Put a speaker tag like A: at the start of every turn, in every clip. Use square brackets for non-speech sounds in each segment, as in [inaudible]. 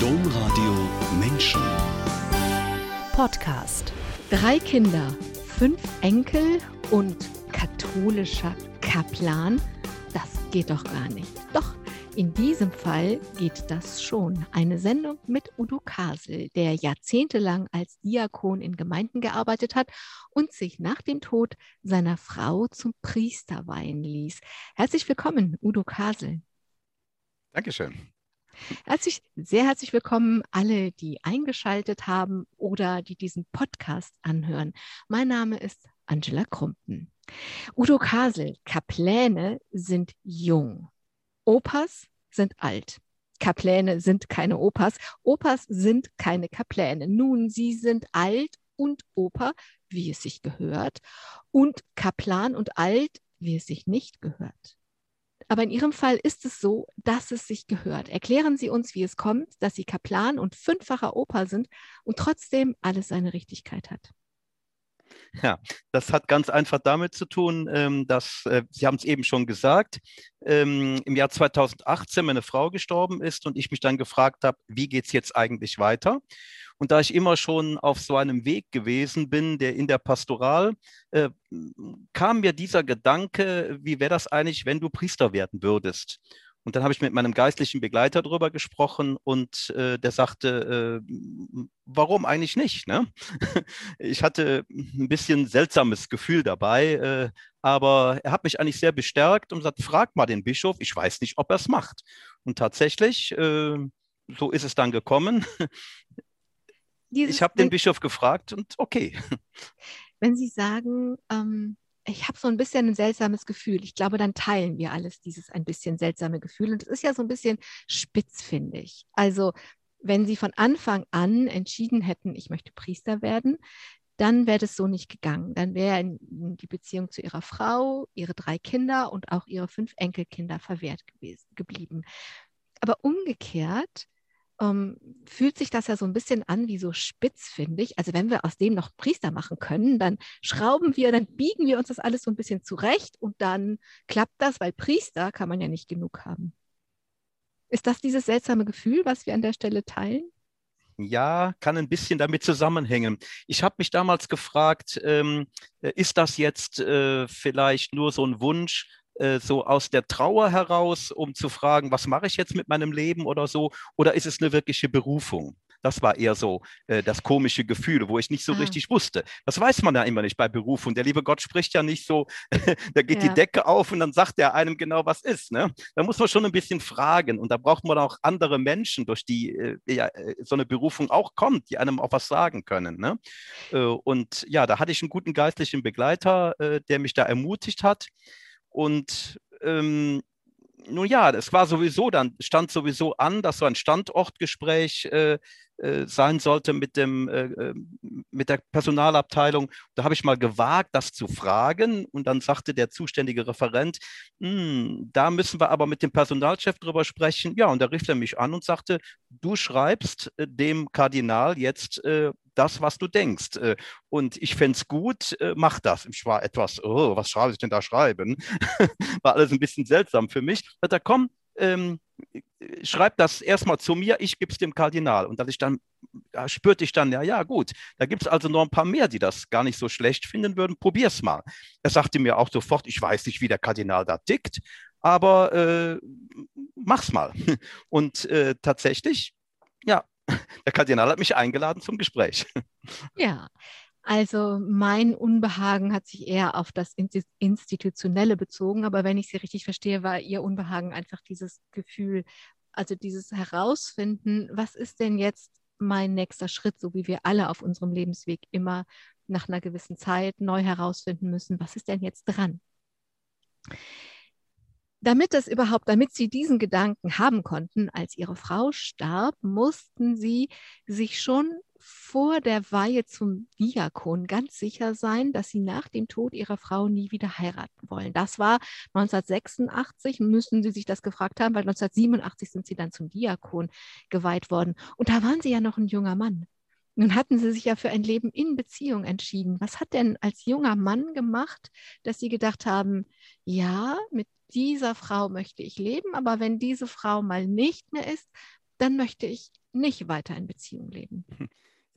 A: Domradio Menschen.
B: Podcast. Drei Kinder, fünf Enkel und katholischer Kaplan. Das geht doch gar nicht. Doch, in diesem Fall geht das schon. Eine Sendung mit Udo Kasel, der jahrzehntelang als Diakon in Gemeinden gearbeitet hat und sich nach dem Tod seiner Frau zum Priester weihen ließ. Herzlich willkommen, Udo Kasel.
C: Dankeschön.
B: Herzlich, sehr herzlich willkommen alle, die eingeschaltet haben oder die diesen Podcast anhören. Mein Name ist Angela Krumpen. Udo Kasel, Kapläne sind jung. Opas sind alt. Kapläne sind keine Opas. Opas sind keine Kapläne. Nun, sie sind alt und Opa, wie es sich gehört, und Kaplan und alt, wie es sich nicht gehört. Aber in Ihrem Fall ist es so, dass es sich gehört. Erklären Sie uns, wie es kommt, dass Sie Kaplan und fünffacher Opa sind und trotzdem alles seine Richtigkeit hat.
C: Ja, das hat ganz einfach damit zu tun, ähm, dass, äh, Sie haben es eben schon gesagt, ähm, im Jahr 2018 meine Frau gestorben ist und ich mich dann gefragt habe, wie geht es jetzt eigentlich weiter? Und da ich immer schon auf so einem Weg gewesen bin, der in der Pastoral, äh, kam mir dieser Gedanke, wie wäre das eigentlich, wenn du Priester werden würdest? Und dann habe ich mit meinem geistlichen Begleiter darüber gesprochen und äh, der sagte, äh, warum eigentlich nicht? Ne? [laughs] Ich hatte ein bisschen seltsames Gefühl dabei, äh, aber er hat mich eigentlich sehr bestärkt und gesagt, frag mal den Bischof, ich weiß nicht, ob er es macht. Und tatsächlich, äh, so ist es dann gekommen. [laughs] Ich habe den Bischof gefragt und okay. [laughs]
B: Wenn Sie sagen, ähm, ich habe so ein bisschen ein seltsames Gefühl. Ich glaube, dann teilen wir alles dieses ein bisschen seltsame Gefühl. Und es ist ja so ein bisschen spitzfindig. Also, wenn Sie von Anfang an entschieden hätten, ich möchte Priester werden, dann wäre das so nicht gegangen. Dann wäre die Beziehung zu Ihrer Frau, Ihre drei Kinder und auch Ihre fünf Enkelkinder verwehrt gewesen, geblieben. Aber umgekehrt ähm, fühlt sich das ja so ein bisschen an wie so spitzfindig. Also wenn wir aus dem noch Priester machen können, dann schrauben wir, dann biegen wir uns das alles so ein bisschen zurecht und dann klappt das, weil Priester kann man ja nicht genug haben. Ist das dieses seltsame Gefühl, was wir an der Stelle teilen?
C: Ja, kann ein bisschen damit zusammenhängen. Ich habe mich damals gefragt, ähm, ist das jetzt äh, vielleicht nur so ein Wunsch, äh, so aus der Trauer heraus, um zu fragen, was mache ich jetzt mit meinem Leben oder so? Oder ist es eine wirkliche Berufung? Das war eher so äh, das komische Gefühl, wo ich nicht so ah. richtig wusste. Das weiß man ja immer nicht bei Berufung. Der liebe Gott spricht ja nicht so, [laughs] da geht ja. die Decke auf und dann sagt er einem genau, was ist. Ne? Da muss man schon ein bisschen fragen und da braucht man auch andere Menschen, durch die äh, ja, äh, so eine Berufung auch kommt, die einem auch was sagen können. Ne? Äh, und ja, da hatte ich einen guten geistlichen Begleiter, äh, der mich da ermutigt hat. Und ähm, nun ja, es war sowieso, dann stand sowieso an, dass so ein Standortgespräch äh, äh, sein sollte mit, dem, äh, äh mit der Personalabteilung. Da habe ich mal gewagt, das zu fragen und dann sagte der zuständige Referent, hm, da müssen wir aber mit dem Personalchef drüber sprechen. Ja, und da rief er mich an und sagte, du schreibst äh, dem Kardinal jetzt äh, das, was du denkst. Äh, und ich fände es gut, äh, mach das. Ich war etwas, oh, was schreibe ich denn da schreiben? [laughs] war alles ein bisschen seltsam für mich. Da komm, ähm, schreib das erstmal zu mir, ich gebe es dem Kardinal. Und dass ich dann, da spürte ich dann, ja, ja, gut, da gibt es also noch ein paar mehr, die das gar nicht so schlecht finden würden. Probier's mal. Er sagte mir auch sofort, ich weiß nicht, wie der Kardinal da tickt, aber äh, mach's mal. [laughs] Und äh, tatsächlich, ja, der Kardinal hat mich eingeladen zum Gespräch. [laughs]
B: Ja, also mein Unbehagen hat sich eher auf das Institutionelle bezogen, aber wenn ich Sie richtig verstehe, war Ihr Unbehagen einfach dieses Gefühl, also dieses Herausfinden, was ist denn jetzt mein nächster Schritt, so wie wir alle auf unserem Lebensweg immer nach einer gewissen Zeit neu herausfinden müssen, was ist denn jetzt dran? Damit das überhaupt, damit sie diesen Gedanken haben konnten, als ihre Frau starb, mussten sie sich schon vor der Weihe zum Diakon ganz sicher sein, dass sie nach dem Tod ihrer Frau nie wieder heiraten wollen. Das war 1986, müssen sie sich das gefragt haben, weil 1987 sind sie dann zum Diakon geweiht worden. Und da waren sie ja noch ein junger Mann. Nun hatten sie sich ja für ein Leben in Beziehung entschieden. Was hat denn als junger Mann gemacht, dass sie gedacht haben, ja, mit dieser Frau möchte ich leben, aber wenn diese Frau mal nicht mehr ist, dann möchte ich nicht weiter in Beziehung leben.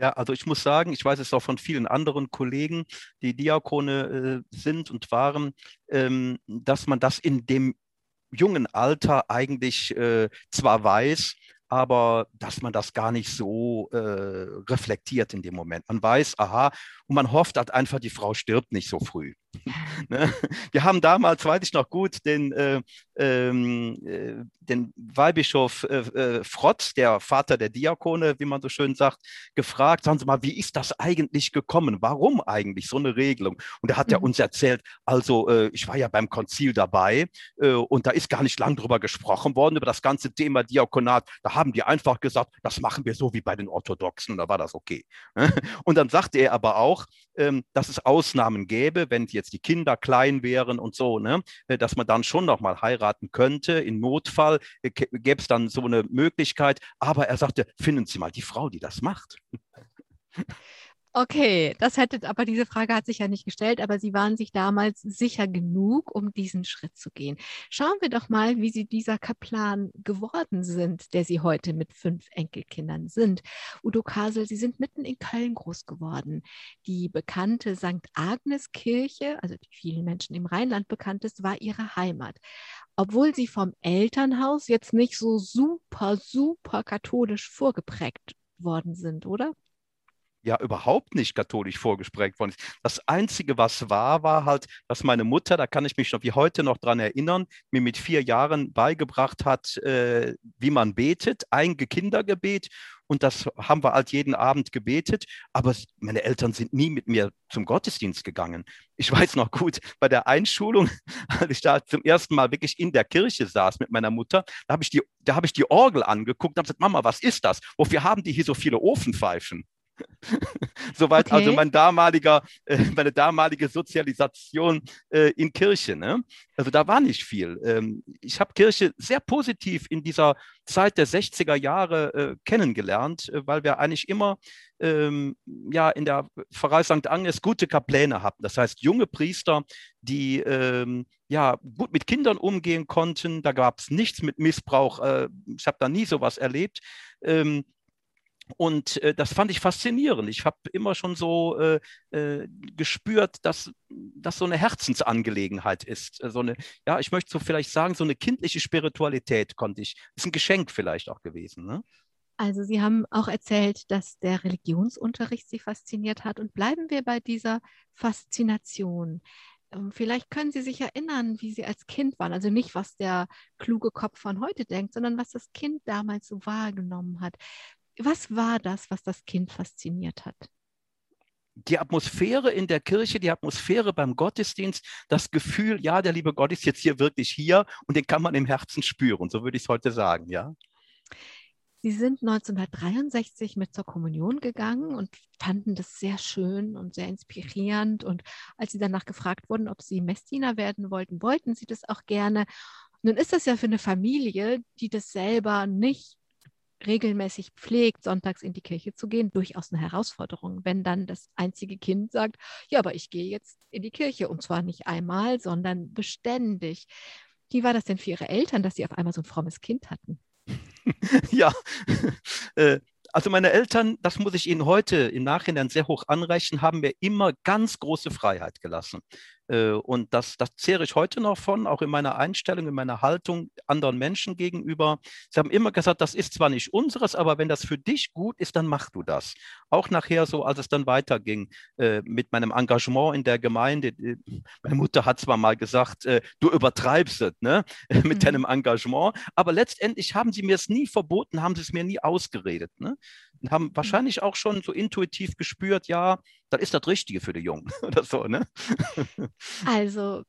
C: Ja, also ich muss sagen, ich weiß es auch von vielen anderen Kollegen, die Diakone äh, sind und waren, ähm, dass man das in dem jungen Alter eigentlich äh, zwar weiß, aber dass man das gar nicht so äh, reflektiert in dem Moment. Man weiß, aha, und man hofft halt einfach, die Frau stirbt nicht so früh. Ne? Wir haben damals, weiß ich noch gut, den, äh, ähm, äh, den Weihbischof äh, äh, Frotz, der Vater der Diakone, wie man so schön sagt, gefragt, sagen Sie mal, wie ist das eigentlich gekommen? Warum eigentlich so eine Regelung? Und er hat mhm. ja uns erzählt, also äh, ich war ja beim Konzil dabei äh, und da ist gar nicht lang drüber gesprochen worden, über das ganze Thema Diakonat. Da haben die einfach gesagt, das machen wir so wie bei den Orthodoxen und da war das okay. und dann sagte er aber auch, ähm, dass es Ausnahmen gäbe, wenn jetzt die Kinder klein wären und so, ne, äh, dass man dann schon noch mal heiraten könnte. In Notfall äh, gäbe es dann so eine Möglichkeit. Aber er sagte, finden Sie mal die Frau, die das macht.
B: Okay, das hätte, aber diese Frage hat sich ja nicht gestellt, aber Sie waren sich damals sicher genug, um diesen Schritt zu gehen. Schauen wir doch mal, wie Sie dieser Kaplan geworden sind, der Sie heute mit fünf Enkelkindern sind. Udo Kasel, Sie sind mitten in Köln groß geworden. Die bekannte St. Agnes Kirche, also die vielen Menschen im Rheinland bekannt ist, war Ihre Heimat. Obwohl Sie vom Elternhaus jetzt nicht so super, super katholisch vorgeprägt worden sind, oder?
C: Ja überhaupt nicht katholisch vorgesprägt worden ist. Das Einzige, was war, war halt, dass meine Mutter, da kann ich mich noch wie heute noch dran erinnern, mir mit vier Jahren beigebracht hat, äh, wie man betet, ein Kindergebet. Und das haben wir halt jeden Abend gebetet. Aber meine Eltern sind nie mit mir zum Gottesdienst gegangen. Ich [laughs] weiß noch gut, bei der Einschulung, [laughs] als ich da zum ersten Mal wirklich in der Kirche saß mit meiner Mutter, da habe ich, die, hab ich die Orgel angeguckt und habe gesagt, Mama, was ist das? Wofür haben die hier so viele Ofenpfeifen? [laughs] Soweit also okay. also mein damaliger, äh, meine damalige Sozialisation äh, in Kirche. Ne? Also da war nicht viel. Ähm, ich habe Kirche sehr positiv in dieser Zeit der 60er Jahre äh, kennengelernt, weil wir eigentlich immer ähm, ja, in der Pfarrei St. Agnes gute Kapläne hatten. Das heißt, junge Priester, die ähm, ja, gut mit Kindern umgehen konnten. Da gab es nichts mit Missbrauch. Ich habe da nie sowas erlebt. Und äh, das fand ich faszinierend. Ich habe immer schon so äh, äh, gespürt, dass das so eine Herzensangelegenheit ist. Äh, so eine, ja, ich möchte so vielleicht sagen, so eine kindliche Spiritualität konnte ich. Ist ein Geschenk vielleicht auch gewesen. Ne?
B: Also Sie haben auch erzählt, dass der Religionsunterricht Sie fasziniert hat. Und bleiben wir bei dieser Faszination. Ähm, vielleicht können Sie sich erinnern, wie Sie als Kind waren. Also nicht, was der kluge Kopf von heute denkt, sondern was das Kind damals so wahrgenommen hat. Was war das, was das Kind fasziniert hat?
C: die Atmosphäre in der Kirche, die Atmosphäre beim Gottesdienst, das Gefühl, ja, der liebe Gott ist jetzt hier wirklich hier und den kann man im Herzen spüren. So würde ich es heute sagen, ja.
B: Sie sind 1963 mit zur Kommunion gegangen und fanden das sehr schön und sehr inspirierend. Und als Sie danach gefragt wurden, ob Sie Messdiener werden wollten, wollten Sie das auch gerne. Nun ist das ja für eine Familie, die das selber nicht regelmäßig pflegt, sonntags in die Kirche zu gehen, durchaus eine Herausforderung, wenn dann das einzige Kind sagt, ja, aber ich gehe jetzt in die Kirche und zwar nicht einmal, sondern beständig. Wie war das denn für Ihre Eltern, dass Sie auf einmal so ein frommes Kind hatten? [laughs]
C: ja, [laughs] äh, also meine Eltern, das muss ich Ihnen heute im Nachhinein sehr hoch anrechnen, haben mir immer ganz große Freiheit gelassen. Äh, und das, das zehre ich heute noch von, auch in meiner Einstellung, in meiner Haltung anderen Menschen gegenüber. Sie haben immer gesagt, das ist zwar nicht unseres, aber wenn das für dich gut ist, dann mach du das. Auch nachher so, als es dann weiterging äh, mit meinem Engagement in der Gemeinde. Äh, meine Mutter hat zwar mal gesagt, du übertreibst es ne? [laughs] mit mhm. deinem Engagement, aber letztendlich haben sie mir es nie verboten, haben sie es mir nie ausgeredet. Ne? Und haben wahrscheinlich auch schon so intuitiv gespürt, ja, das ist das Richtige für die Jungen [laughs] oder so. Ne?
B: Also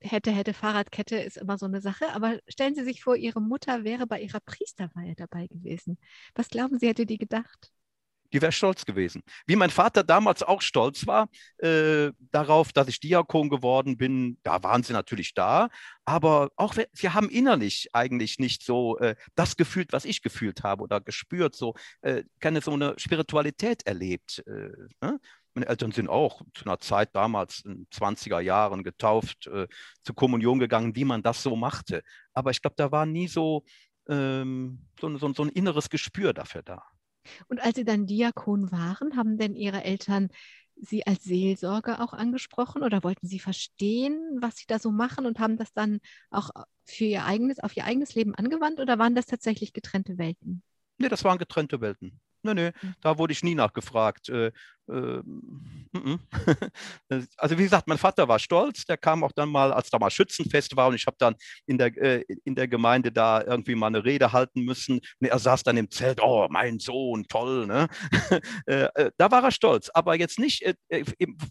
B: hätte, hätte Fahrradkette ist immer so eine Sache. Aber stellen Sie sich vor, Ihre Mutter wäre bei Ihrer Priesterweihe dabei gewesen. Was glauben Sie, hätte die gedacht?
C: Die wäre stolz gewesen. Wie mein Vater damals auch stolz war äh, darauf, dass ich Diakon geworden bin, da waren sie natürlich da. Aber auch sie haben innerlich eigentlich nicht so äh, das gefühlt, was ich gefühlt habe oder gespürt, so äh, keine so eine Spiritualität erlebt. Äh, ne? Meine Eltern sind auch zu einer Zeit damals in den 20er Jahren getauft, äh, zur Kommunion gegangen, wie man das so machte. Aber ich glaube, da war nie so ähm, so, so, so ein inneres Gespür dafür da.
B: Und als Sie dann Diakon waren, haben denn Ihre Eltern Sie als Seelsorger auch angesprochen oder wollten Sie verstehen, was Sie da so machen und haben das dann auch für Ihr eigenes, auf Ihr eigenes Leben angewandt oder waren das tatsächlich getrennte Welten?
C: Nee, das waren getrennte Welten. Nee, nee, hm. da wurde ich nie nachgefragt. Äh, [laughs] äh, also wie gesagt, mein Vater war stolz, der kam auch dann mal, als da mal Schützenfest war und ich habe dann in der, äh, in der Gemeinde da irgendwie mal eine Rede halten müssen. Und er saß dann im Zelt, oh, mein Sohn, toll. Ne? [laughs] Äh, äh, da war er stolz, aber jetzt nicht äh,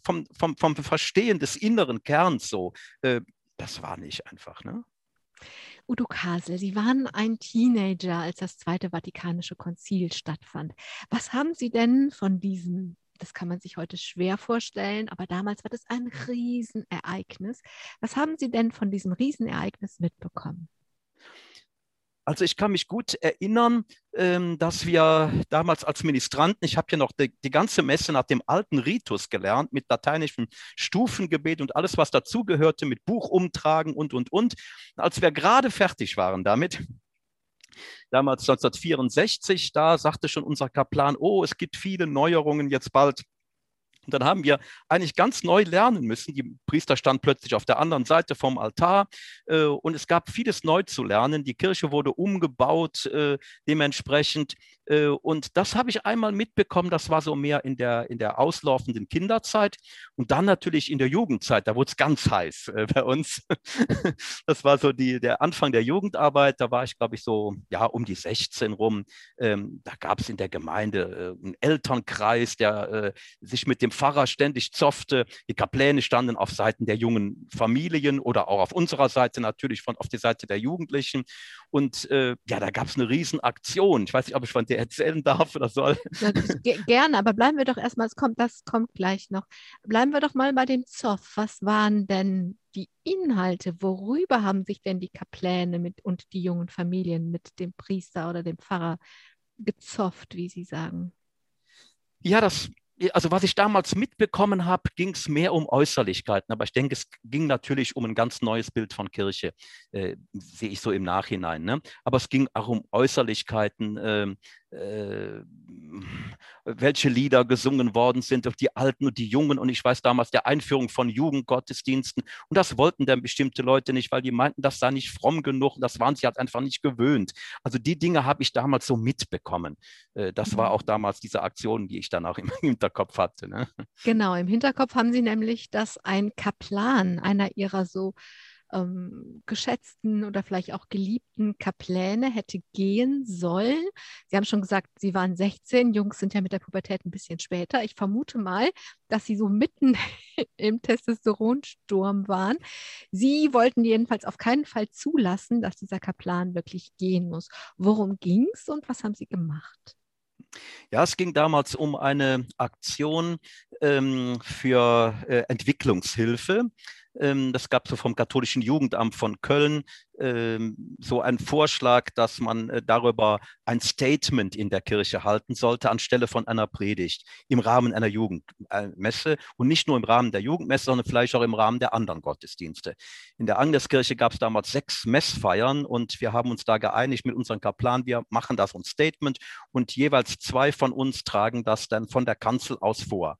C: vom, vom, vom Verstehen des inneren Kerns so. das war nicht einfach. Ne?
B: Udo Kasel, Sie waren ein Teenager, als das Zweite Vatikanische Konzil stattfand. Was haben Sie denn von diesem, das kann man sich heute schwer vorstellen, aber damals war das ein Riesenereignis. Was haben Sie denn von diesem Riesenereignis mitbekommen?
C: Also ich kann mich gut erinnern, ähm, dass wir damals als Ministranten, ich habe ja noch die, die, ganze Messe nach dem alten Ritus gelernt, mit lateinischem Stufengebet und alles, was dazugehörte, mit Buch umtragen und, und, und. Als wir gerade fertig waren damit, damals 1964, da sagte schon unser Kaplan, oh, es gibt viele Neuerungen jetzt bald und dann haben wir eigentlich ganz neu lernen müssen. Die Priester standen plötzlich auf der anderen Seite vom Altar äh, und es gab vieles neu zu lernen. Die Kirche wurde umgebaut äh, dementsprechend. Äh, und das habe ich einmal mitbekommen. Das war so mehr in der, in der auslaufenden Kinderzeit und dann natürlich in der Jugendzeit. Da wurde es ganz heiß äh, [laughs] bei uns. das war so die, der Anfang der Jugendarbeit. Da war ich, glaube ich, so ja, um die 16 rum. Ähm, da gab es in der Gemeinde äh, einen Elternkreis, der sich mit dem Pfarrer ständig zoffte. Die Kapläne standen auf Seiten der jungen Familien oder auch auf unserer Seite natürlich von auf die Seite der Jugendlichen. Und ja, da gab es eine Riesenaktion. Ich weiß nicht, ob ich von der erzählen darf oder soll.
B: Ja, gerne, aber bleiben wir doch erstmal, es kommt, das kommt gleich noch. Bleiben wir doch mal bei dem Zoff. Was waren denn die Inhalte? Worüber haben sich denn die Kapläne mit, und die jungen Familien mit dem Priester oder dem Pfarrer gezofft, wie Sie sagen?
C: Ja, das also was ich damals mitbekommen habe, ging es mehr um Äußerlichkeiten, aber ich denke, es ging natürlich um ein ganz neues Bild von Kirche, äh, sehe ich so im Nachhinein. Ne? Aber es ging auch um Äußerlichkeiten, äh, äh, welche Lieder gesungen worden sind durch die Alten und die Jungen. Und ich weiß damals der Einführung von Jugendgottesdiensten. Und das wollten dann bestimmte Leute nicht, weil die meinten, das sei nicht fromm genug. Das waren sie halt einfach nicht gewöhnt. Also die Dinge habe ich damals so mitbekommen. Äh, das war mhm. auch damals diese Aktion, die ich dann auch im [laughs] Hinterkopf hatte. Ne?
B: Genau, im Hinterkopf haben sie nämlich, dass ein Kaplan, einer ihrer so ähm, geschätzten oder vielleicht auch geliebten Kapläne hätte gehen sollen. Sie haben schon gesagt, Sie waren 16, Jungs sind ja mit der Pubertät ein bisschen später. Ich vermute mal, dass Sie so mitten [laughs] im Testosteronsturm waren. Sie wollten jedenfalls auf keinen Fall zulassen, dass dieser Kaplan wirklich gehen muss. Worum ging es und was haben Sie gemacht?
C: Ja, es ging damals um eine Aktion ähm, für äh, Entwicklungshilfe. Ähm, das gab so vom katholischen Jugendamt von Köln ähm, so einen Vorschlag, dass man äh, darüber ein Statement in der Kirche halten sollte, anstelle von einer Predigt im Rahmen einer Jugendmesse und nicht nur im Rahmen der Jugendmesse, sondern vielleicht auch im Rahmen der anderen Gottesdienste. In der Agneskirche gab es damals sechs Messfeiern und wir haben uns da geeinigt mit unserem Kaplan, wir machen das ein Statement und jeweils zwei von uns tragen das dann von der Kanzel aus vor.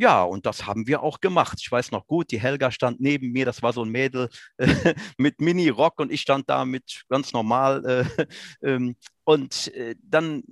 C: Ja, und das haben wir auch gemacht. Ich weiß noch gut, die Helga stand neben mir, das war so ein Mädel äh, [laughs] mit Mini-Rock und ich stand da mit ganz normal. Äh, [laughs] ähm, und äh, dann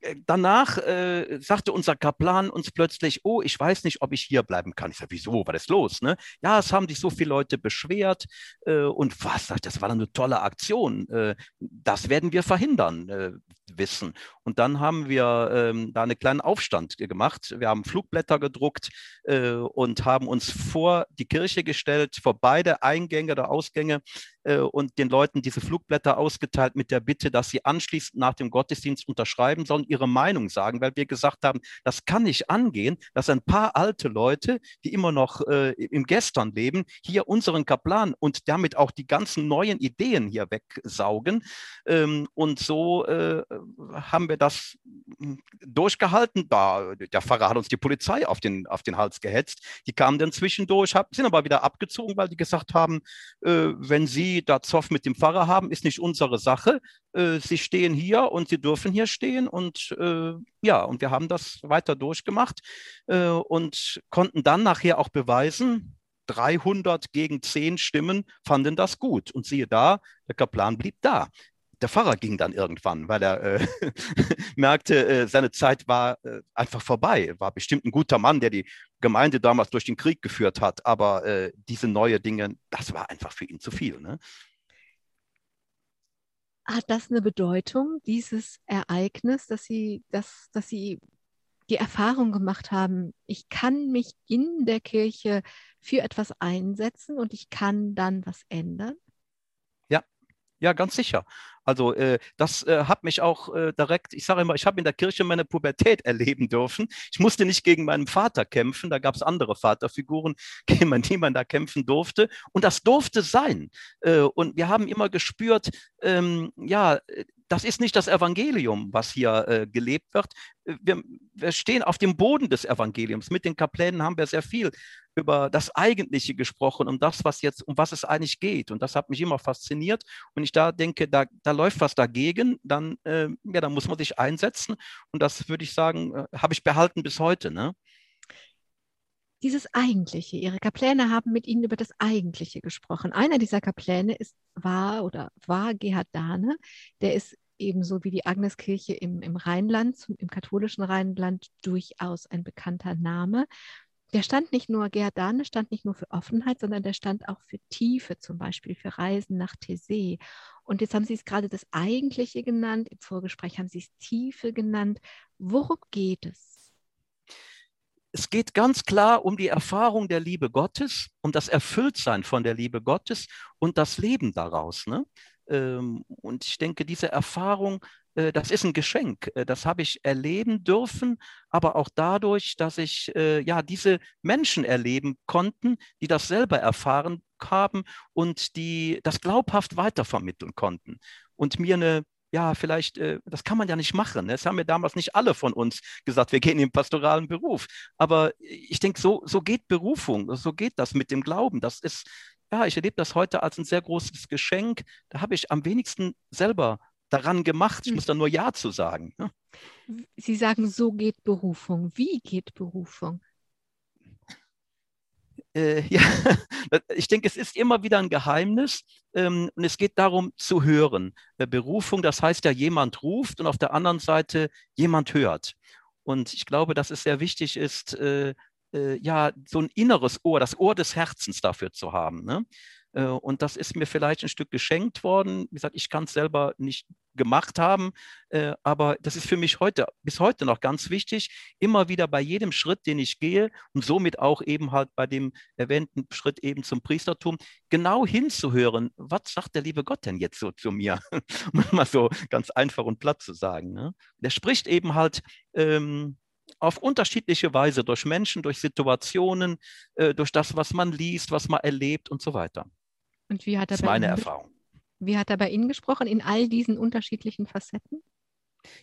C: äh, danach äh, sagte unser Kaplan uns plötzlich, oh, ich weiß nicht, ob ich hier bleiben kann. Ich sage, wieso, was ist los? Ne? Ja, es haben sich so viele Leute beschwert äh, und was, das war eine tolle Aktion. Äh, das werden wir verhindern wissen. Und dann haben wir ähm, da einen kleinen Aufstand gemacht. Wir haben Flugblätter gedruckt äh, und haben uns vor die Kirche gestellt, vor beide Eingänge oder Ausgänge äh, und den Leuten diese Flugblätter ausgeteilt mit der Bitte, dass sie anschließend nach dem Gottesdienst unterschreiben sollen, ihre Meinung sagen, weil wir gesagt haben, das kann nicht angehen, dass ein paar alte Leute, die immer noch äh, im Gestern leben, hier unseren Kaplan und damit auch die ganzen neuen Ideen hier wegsaugen. Ähm, und so äh, haben wir das durchgehalten. Da, der Pfarrer hat uns die Polizei auf den, auf den Hals gehetzt. Die kamen dann zwischendurch, hab, sind aber wieder abgezogen, weil die gesagt haben, äh, wenn Sie da Zoff mit dem Pfarrer haben, ist nicht unsere Sache. Äh, Sie stehen hier und Sie dürfen hier stehen. Und äh, ja, und wir haben das weiter durchgemacht äh, und konnten dann nachher auch beweisen, 300 gegen 10 Stimmen fanden das gut. Und siehe da, der Kaplan blieb da der Pfarrer ging dann irgendwann, weil er äh, [laughs] merkte, äh, seine Zeit war äh, einfach vorbei. War bestimmt ein guter Mann, der die Gemeinde damals durch den Krieg geführt hat, aber äh, diese neue Dinge, das war einfach für ihn zu viel. Ne?
B: Hat das eine Bedeutung, dieses Ereignis, dass Sie, dass, dass Sie die Erfahrung gemacht haben, ich kann mich in der Kirche für etwas einsetzen und ich kann dann was ändern?
C: Ja, ganz sicher. Also äh, das äh, hat mich auch äh, direkt, ich sage immer, ich habe in der Kirche meine Pubertät [laughs] erleben dürfen. Ich musste nicht gegen meinen Vater kämpfen, da gab es andere Vaterfiguren, [laughs] gegen die man da kämpfen durfte. Und das durfte sein. Äh, und wir haben immer gespürt, ähm, ja, das ist nicht das Evangelium, was hier äh, gelebt wird. Wir, wir, stehen auf dem Boden des Evangeliums. Mit den Kaplänen haben wir sehr viel über das Eigentliche gesprochen, um das, was jetzt, um was es eigentlich geht. Und das hat mich immer fasziniert. Und ich da denke, da, da läuft was dagegen, dann, äh, ja, dann muss man sich einsetzen. Und das würde ich sagen, äh, habe ich behalten bis heute. Ne?
B: Dieses Eigentliche. Ihre Kapläne haben mit Ihnen über das Eigentliche gesprochen. Einer dieser Kapläne ist, war oder war Gerhard Dahne. Der ist ebenso wie die Agneskirche im, im Rheinland, im katholischen Rheinland, durchaus ein bekannter Name der stand nicht nur, Gerhard Dahne stand nicht nur für Offenheit, sondern der stand auch für Tiefe, zum Beispiel für Reisen nach Thésée. Und jetzt haben Sie es gerade das Eigentliche genannt, im Vorgespräch haben Sie es Tiefe genannt. Worum geht es?
C: Es geht ganz klar um die Erfahrung der Liebe Gottes, um das Erfülltsein von der Liebe Gottes und das Leben daraus. Ne? Ähm, und ich denke, diese Erfahrung das ist ein Geschenk. Äh, das habe ich erleben dürfen, aber auch dadurch, dass ich äh, ja diese Menschen erleben konnten, die das selber erfahren haben und die das glaubhaft weitervermitteln konnten und mir eine ja, vielleicht, das kann man ja nicht machen. Ne? Das haben ja damals nicht alle von uns gesagt, wir gehen in den pastoralen Beruf. Aber ich denke, so, so geht Berufung, so geht das mit dem Glauben. Das ist, ja, ich erlebe das heute als ein sehr großes Geschenk. Da habe ich am wenigsten selber daran gemacht. Ich hm. muss da nur Ja zu sagen. Ne?
B: Sie sagen, so geht Berufung. Wie geht Berufung?
C: Äh, [laughs] ja, ich denke, es ist immer wieder ein Geheimnis ähm, und es geht darum zu hören. Äh, Berufung, das heißt ja, jemand ruft und auf der anderen Seite jemand hört. Und ich glaube, dass es sehr wichtig ist, äh, äh ja, so ein inneres Ohr, das Ohr des Herzens dafür zu haben. Ne? Äh, und das ist mir vielleicht ein Stück geschenkt worden. Wie gesagt, ich kann es selber nicht gemacht haben, äh, aber das ist für mich heute, bis heute noch ganz wichtig, immer wieder bei jedem Schritt, den ich gehe und somit auch eben halt bei dem erwähnten Schritt eben zum Priestertum, genau hinzuhören, was sagt der liebe Gott denn jetzt so zu mir? [laughs] um mal so ganz einfach und platt zu sagen. Ne? Der spricht eben halt ähm, auf unterschiedliche Weise durch Menschen, durch Situationen, äh, durch das, was man liest, was man erlebt und so weiter.
B: Und wie hat er
C: das ist meine Ihnen, Erfahrung.
B: Wie hat er bei Ihnen gesprochen in all diesen unterschiedlichen Facetten?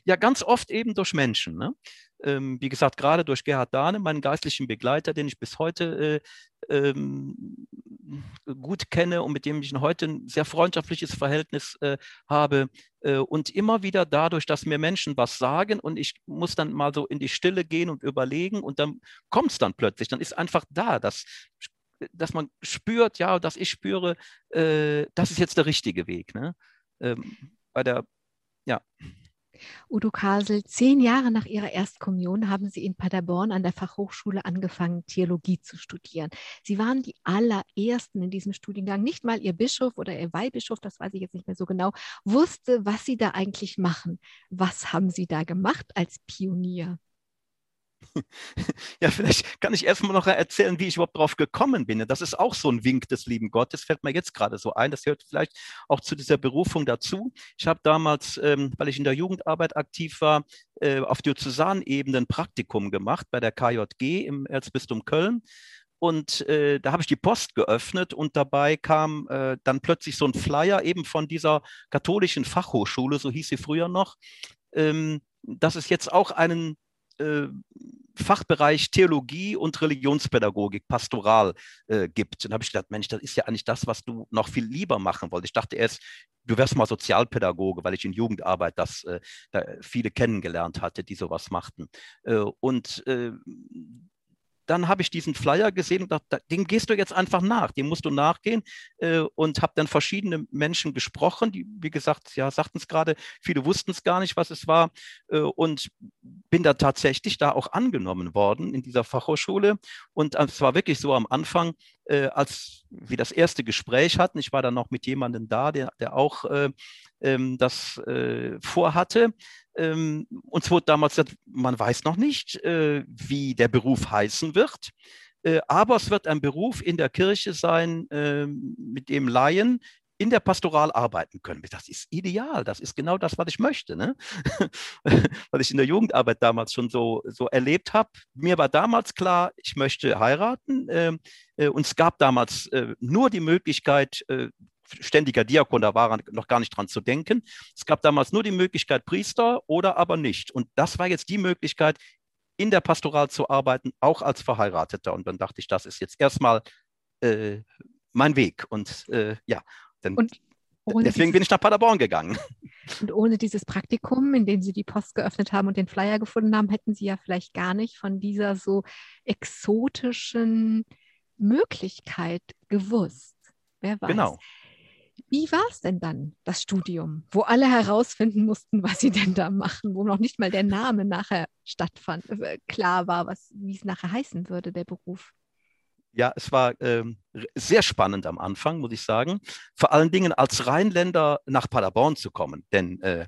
C: Ja, ganz oft eben durch Menschen. Ne? Ähm, wie gesagt, gerade durch Gerhard Dahne, meinen geistlichen Begleiter, den ich bis heute äh, ähm, gut kenne und mit dem ich heute ein sehr freundschaftliches Verhältnis äh, habe. Äh, und immer wieder dadurch, dass mir Menschen was sagen und ich muss dann mal so in die Stille gehen und überlegen und dann kommt es dann plötzlich. Dann ist einfach da. Das dass man spürt, ja, dass ich spüre, äh, das ist jetzt der richtige Weg. Ne? Ähm, bei der, ja.
B: Udo Kasel, zehn Jahre nach Ihrer Erstkommunion haben Sie in Paderborn an der Fachhochschule angefangen, Theologie zu studieren. Sie waren die allerersten in diesem Studiengang. Nicht mal Ihr Bischof oder Ihr Weihbischof, das weiß ich jetzt nicht mehr so genau, wusste, was Sie da eigentlich machen. Was haben Sie da gemacht als Pionier? [laughs]
C: Ja, vielleicht kann ich erstmal noch erzählen, wie ich überhaupt drauf gekommen bin. Das ist auch so ein Wink des lieben Gottes, fällt mir jetzt gerade so ein. Das gehört vielleicht auch zu dieser Berufung dazu. Ich habe damals, ähm, weil ich in der Jugendarbeit aktiv war, äh, auf Diözesanebene ein Praktikum gemacht bei der KJG im Erzbistum Köln. Und äh, da habe ich die Post geöffnet und dabei kam äh, dann plötzlich so ein Flyer eben von dieser katholischen Fachhochschule, so hieß sie früher noch, ähm, dass es jetzt auch einen Fachbereich Theologie und Religionspädagogik, Pastoral äh, gibt. Und habe ich gedacht, Mensch, das ist ja eigentlich das, was du noch viel lieber machen wolltest. Ich dachte erst, du wärst mal Sozialpädagoge, weil ich in Jugendarbeit das äh, da viele kennengelernt hatte, die sowas machten. Äh, und äh, dann habe ich diesen Flyer gesehen und dachte, dem gehst du jetzt einfach nach, dem musst du nachgehen äh, und habe dann verschiedene Menschen gesprochen, die, wie gesagt, ja, sagten es gerade, viele wussten es gar nicht, was es war äh, und bin da tatsächlich da auch angenommen worden in dieser Fachhochschule. Und äh, es war wirklich so am Anfang, als wir das erste Gespräch hatten, ich war dann noch mit jemandem da, der, der auch äh, ähm, das vorhatte, ähm, uns wurde damals gesagt, man weiß noch nicht, äh, wie der Beruf heißen wird, äh, aber es wird ein Beruf in der Kirche sein, äh, mit dem Laien in der Pastoral arbeiten können. Das ist ideal, das ist genau das, was ich möchte. Ne? [laughs] was ich in der Jugendarbeit damals schon so, so erlebt habe. Mir war damals klar, ich möchte heiraten. Ähm, äh, und es gab damals äh, nur die Möglichkeit, ständiger Diakon, da war noch gar nicht dran zu denken. Es gab damals nur die Möglichkeit Priester oder aber nicht. Und das war jetzt die Möglichkeit, in der Pastoral zu arbeiten, auch als Verheirateter. Und dann dachte ich, das ist jetzt erstmal äh, mein Weg. Und äh, ja, dann, deswegen dieses, bin ich nach Paderborn gegangen.
B: Und ohne dieses Praktikum, in dem Sie die Post geöffnet haben und den Flyer gefunden haben, hätten Sie ja vielleicht gar nicht von dieser so exotischen Möglichkeit gewusst. Wer weiß.
C: Genau.
B: Wie war es denn dann, das Studium, wo alle herausfinden mussten, was sie denn da machen, wo noch nicht mal der Name nachher stattfand, äh, klar war, was, wie es nachher heißen würde, der Beruf?
C: Ja, es war ähm, sehr spannend am Anfang, muss ich sagen. Vor allen Dingen als Rheinländer nach Paderborn zu kommen. Denn äh,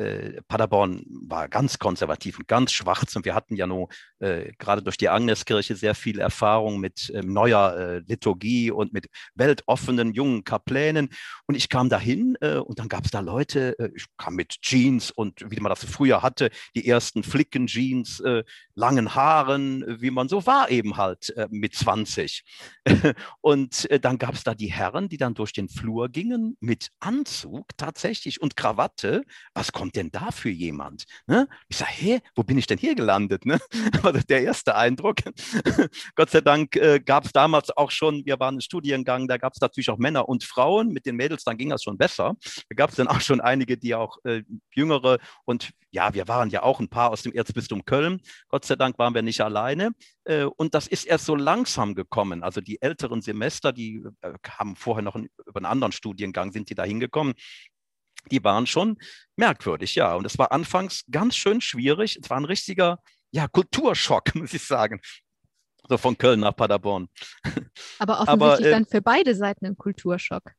C: äh, Paderborn war ganz konservativ und ganz schwarz und wir hatten ja nur äh, gerade durch die Agneskirche sehr viel Erfahrung mit äh, neuer äh, Liturgie und mit weltoffenen jungen Kaplänen. Und ich kam dahin äh, und dann gab es da Leute, äh, ich kam mit Jeans und wie man das früher hatte, die ersten Flicken-Jeans, langen Haaren, wie man so war eben halt mit 20 [laughs] und dann gab es da die Herren, die dann durch den Flur gingen mit Anzug tatsächlich und Krawatte, was kommt kommt denn da für jemand? Ne? Ich sage, hä, wo bin ich denn hier gelandet? Ne? [laughs] Das der erste Eindruck. [laughs] Gott sei Dank äh, gab es damals auch schon, wir waren im Studiengang, da gab es natürlich auch Männer und Frauen. Mit den Mädels, dann ging das schon besser. Da gab es dann auch schon einige, die auch äh, jüngere und ja, wir waren ja auch ein paar aus dem Erzbistum Köln. Gott sei Dank waren wir nicht alleine. Äh, und das ist erst so langsam gekommen. Also die älteren Semester, die äh, haben vorher noch über einen anderen Studiengang, sind die da hingekommen die waren schon merkwürdig, ja. Und es war anfangs ganz schön schwierig. Es war ein richtiger ja, Kulturschock, [laughs] muss ich sagen. So von Köln nach Paderborn.
B: Aber [laughs] offensichtlich Aber, äh, dann für beide Seiten ein Kulturschock.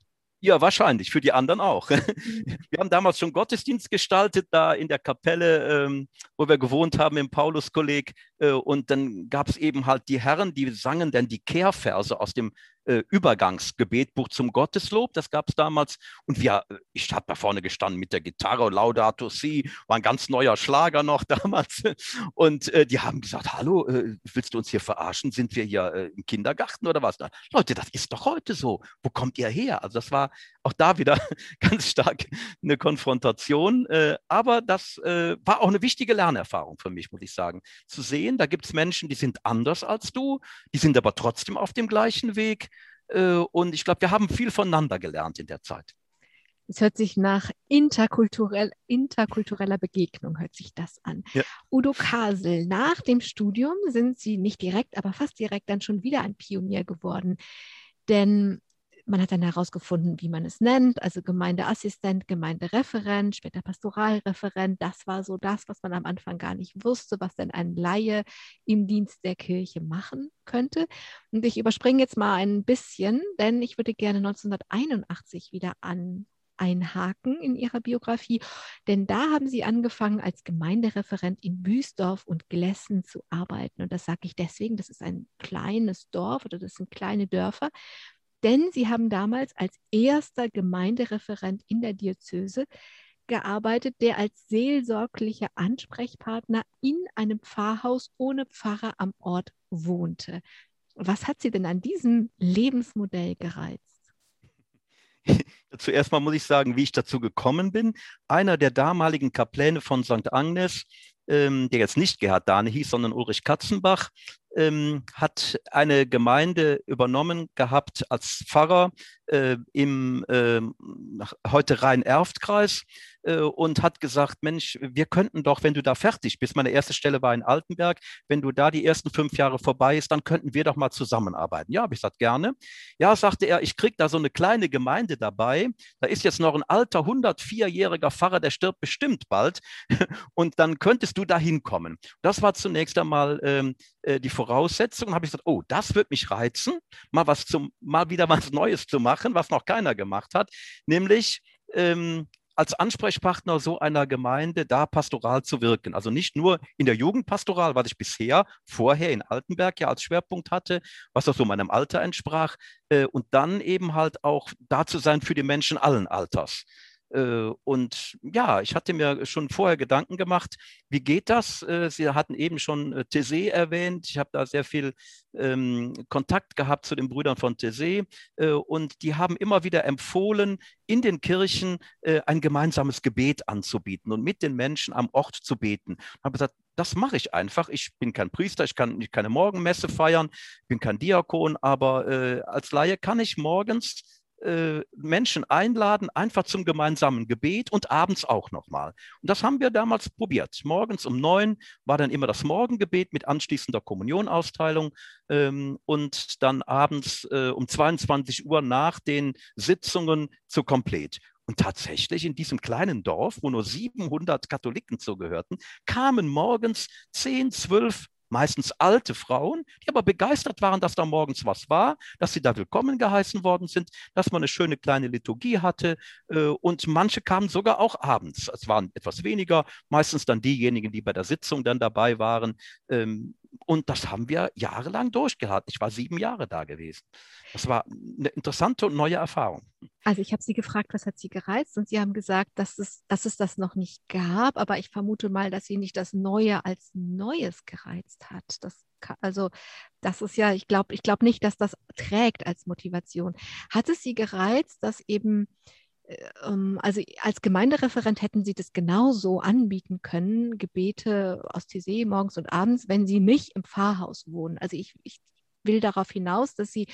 C: Ja, wahrscheinlich, für die anderen auch. Mhm. [laughs] Wir haben damals schon Gottesdienst gestaltet, da in der Kapelle, ähm, wo wir gewohnt haben, im Pauluskolleg. Äh, und dann gab es eben halt die Herren, die sangen dann die Kehrverse aus dem äh, Übergangsgebetbuch zum Gotteslob. Das gab es damals. Und wir, äh, ich habe da vorne gestanden mit der Gitarre, Laudato Si, war ein ganz neuer Schlager noch [laughs] damals. Und äh, die haben gesagt, hallo, äh, willst du uns hier verarschen? Sind wir hier äh, im Kindergarten oder was? Leute, das ist doch heute so. Wo kommt ihr her? Also das war auch da wieder [laughs] ganz stark eine Konfrontation. Äh, aber das war auch eine wichtige Lernerfahrung für mich, muss ich sagen. Zu sehen, da gibt es Menschen, die sind anders als du, die sind aber trotzdem auf dem gleichen Weg. Äh, und ich glaube, wir haben viel voneinander gelernt in der Zeit.
B: Es hört sich nach interkulturell, interkultureller Begegnung, hört sich das an. Ja. Udo Kasel, nach dem Studium sind Sie nicht direkt, aber fast direkt dann schon wieder ein Pionier geworden. Denn man hat dann herausgefunden, wie man es nennt, also Gemeindeassistent, Gemeindereferent, später Pastoralreferent. Das war so das, was man am Anfang gar nicht wusste, was denn ein Laie im Dienst der Kirche machen könnte. Und ich überspringe jetzt mal ein bisschen, denn ich würde gerne 1981 wieder an einhaken in Ihrer Biografie, denn da haben Sie angefangen, als Gemeindereferent in Büsdorf und Glessen zu arbeiten. Und das sage ich deswegen, das ist ein kleines Dorf oder das sind kleine Dörfer denn sie haben damals als erster Gemeindereferent in der Diözese gearbeitet, der als seelsorglicher Ansprechpartner in einem Pfarrhaus ohne Pfarrer am Ort wohnte. Was hat Sie denn an diesem Lebensmodell gereizt? [laughs]
C: zuerst mal muss ich sagen, wie ich dazu gekommen bin. Einer der damaligen Kapläne von St. Agnes, ähm, der jetzt nicht Gerhard Dahne hieß, sondern Ulrich Katzenbach, ähm, hat eine Gemeinde übernommen gehabt als Pfarrer äh, im äh, heute Rhein-Erft-Kreis äh, und hat gesagt, Mensch, wir könnten doch, wenn du da fertig bist, meine erste Stelle war in Altenberg, wenn du da die ersten fünf Jahre vorbei ist, dann könnten wir doch mal zusammenarbeiten. Ja, habe ich gesagt, gerne. Ja, sagte er, ich kriege da so eine kleine Gemeinde dabei. Da ist jetzt noch ein alter 104-jähriger Pfarrer, der stirbt bestimmt bald. [laughs] Und dann könntest du da hinkommen. Das war zunächst einmal ähm, äh, die Voraussetzung. habe ich gesagt, oh, das wird mich reizen, mal was zum, mal wieder [laughs] was Neues zu machen, was noch keiner gemacht hat, nämlich ähm, als Ansprechpartner so einer Gemeinde da pastoral zu wirken. Also nicht nur in der Jugendpastoral, was ich bisher vorher in Altenberg ja als Schwerpunkt hatte, was auch so meinem Alter entsprach, äh, und dann eben halt auch da zu sein für die Menschen allen Alters. Äh, und ja, ich hatte mir schon vorher Gedanken gemacht, wie geht das? Äh, Sie hatten eben schon äh, Tese erwähnt. Ich habe da sehr viel ähm, Kontakt gehabt zu den Brüdern von Tese und die haben immer wieder empfohlen, in den Kirchen ein gemeinsames Gebet anzubieten und mit den Menschen am Ort zu beten. Ich habe gesagt, das mache ich einfach. Ich bin kein Priester, ich kann keine Morgenmesse feiern, bin kein Diakon, aber als Laie kann ich morgens äh, Menschen einladen, einfach zum gemeinsamen Gebet und abends auch nochmal. Und das haben wir damals probiert. Morgens um neun war dann immer das Morgengebet mit anschließender Kommunionausteilung ähm, und dann abends äh, um 22 Uhr nach den Sitzungen zu Komplett. Und tatsächlich in diesem kleinen Dorf, wo nur 700 Katholiken zugehörten, kamen morgens 10, 12 meistens alte Frauen, die aber begeistert waren, dass da morgens was war, dass sie da willkommen geheißen worden sind, dass man eine schöne kleine Liturgie hatte äh, und manche kamen sogar auch abends. Es waren etwas weniger, meistens dann diejenigen, die bei der Sitzung dann dabei waren. Und das haben wir jahrelang durchgehalten. Ich war sieben Jahre da gewesen. Das war eine interessante und neue Erfahrung.
B: Also ich habe Sie gefragt, was hat Sie gereizt? Und Sie haben gesagt, dass es, dass es das noch nicht gab. Aber ich vermute mal, dass Sie nicht das Neue als Neues gereizt hat. Das, also das ist ja, ich glaube ich glaub nicht, dass das trägt als Motivation. Hat es Sie gereizt, dass eben also als Gemeindereferent hätten Sie das genauso anbieten können, Gebete aus TC morgens und abends, wenn Sie nicht im Pfarrhaus wohnen. Also ich, ich will darauf hinaus, dass Sie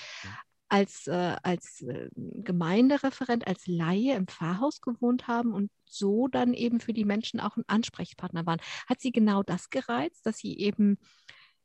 B: als, äh, als äh, Gemeindereferent, als Laie im Pfarrhaus gewohnt haben und so dann eben für die Menschen auch ein Ansprechpartner waren. Hat Sie genau das gereizt, dass Sie eben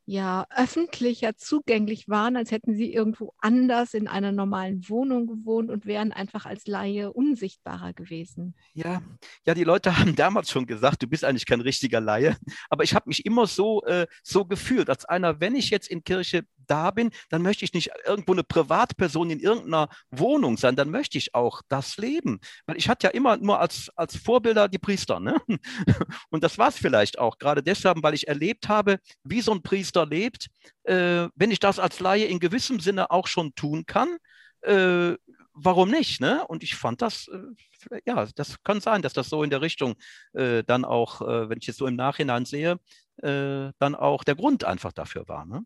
B: ja öffentlicher zugänglich waren, als hätten sie irgendwo anders in einer normalen Wohnung gewohnt und wären einfach als Laie unsichtbarer gewesen.
C: Ja, ja, die Leute [laughs] haben damals schon gesagt, du bist eigentlich kein richtiger Laie, aber ich habe mich immer so, äh, so gefühlt, als einer, wenn ich jetzt in Kirche da bin, dann möchte ich nicht irgendwo eine Privatperson in irgendeiner Wohnung sein, dann möchte ich auch das leben. Weil ich hatte ja immer nur als, als Vorbilder die Priester. Ne? [laughs] Und das war es vielleicht auch, gerade deshalb, weil ich erlebt habe, wie so ein Priester lebt. Äh, wenn ich das als Laie in gewissem Sinne auch schon tun kann, äh, warum nicht? Ne? Und ich fand das, äh, ja, das kann sein, dass das so in der Richtung äh, dann auch, äh, wenn ich es so im Nachhinein sehe, äh, dann auch der Grund einfach dafür war. Ne?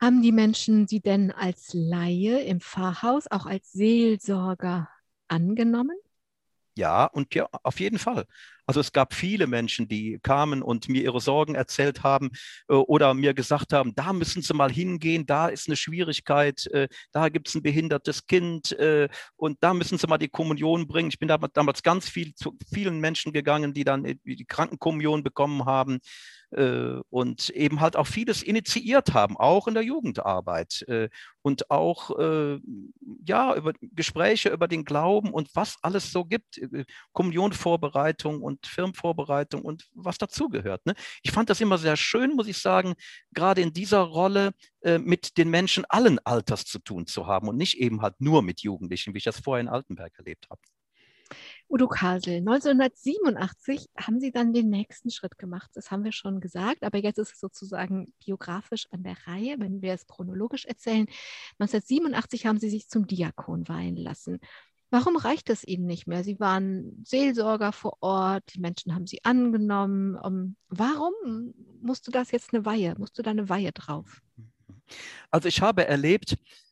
B: Haben die Menschen Sie denn als Laie im Pfarrhaus, auch als Seelsorger angenommen?
C: Ja, und ja, auf jeden Fall. Also es gab viele Menschen, die kamen und mir ihre Sorgen erzählt haben äh, oder mir gesagt haben, da müssen Sie mal hingehen, da ist eine Schwierigkeit, äh, da gibt es ein behindertes Kind äh, und da müssen Sie mal die Kommunion bringen. Ich bin damals ganz viel zu vielen Menschen gegangen, die dann die Krankenkommunion bekommen haben und eben halt auch vieles initiiert haben, auch in der Jugendarbeit äh, und auch äh, ja über Gespräche über den Glauben und was alles so gibt, Kommunionvorbereitung und Firmenvorbereitung und was dazugehört. Ne? Ich fand das immer sehr schön, muss ich sagen, gerade in dieser Rolle mit den Menschen allen Alters zu tun zu haben und nicht eben halt nur mit Jugendlichen, wie ich das vorher in Altenberg erlebt habe.
B: Udo Kasel, 1987 haben Sie dann den nächsten Schritt gemacht. Das haben wir schon gesagt, aber jetzt ist es sozusagen biografisch an der Reihe, wenn wir es chronologisch erzählen. 1987 haben Sie sich zum Diakon weihen lassen. Warum reicht es Ihnen nicht mehr? Sie waren Seelsorger vor Ort, die Menschen haben Sie angenommen. Um, warum musst du das jetzt eine Weihe? Musst du da eine Weihe drauf?
C: Also ich habe erlebt, Ähm,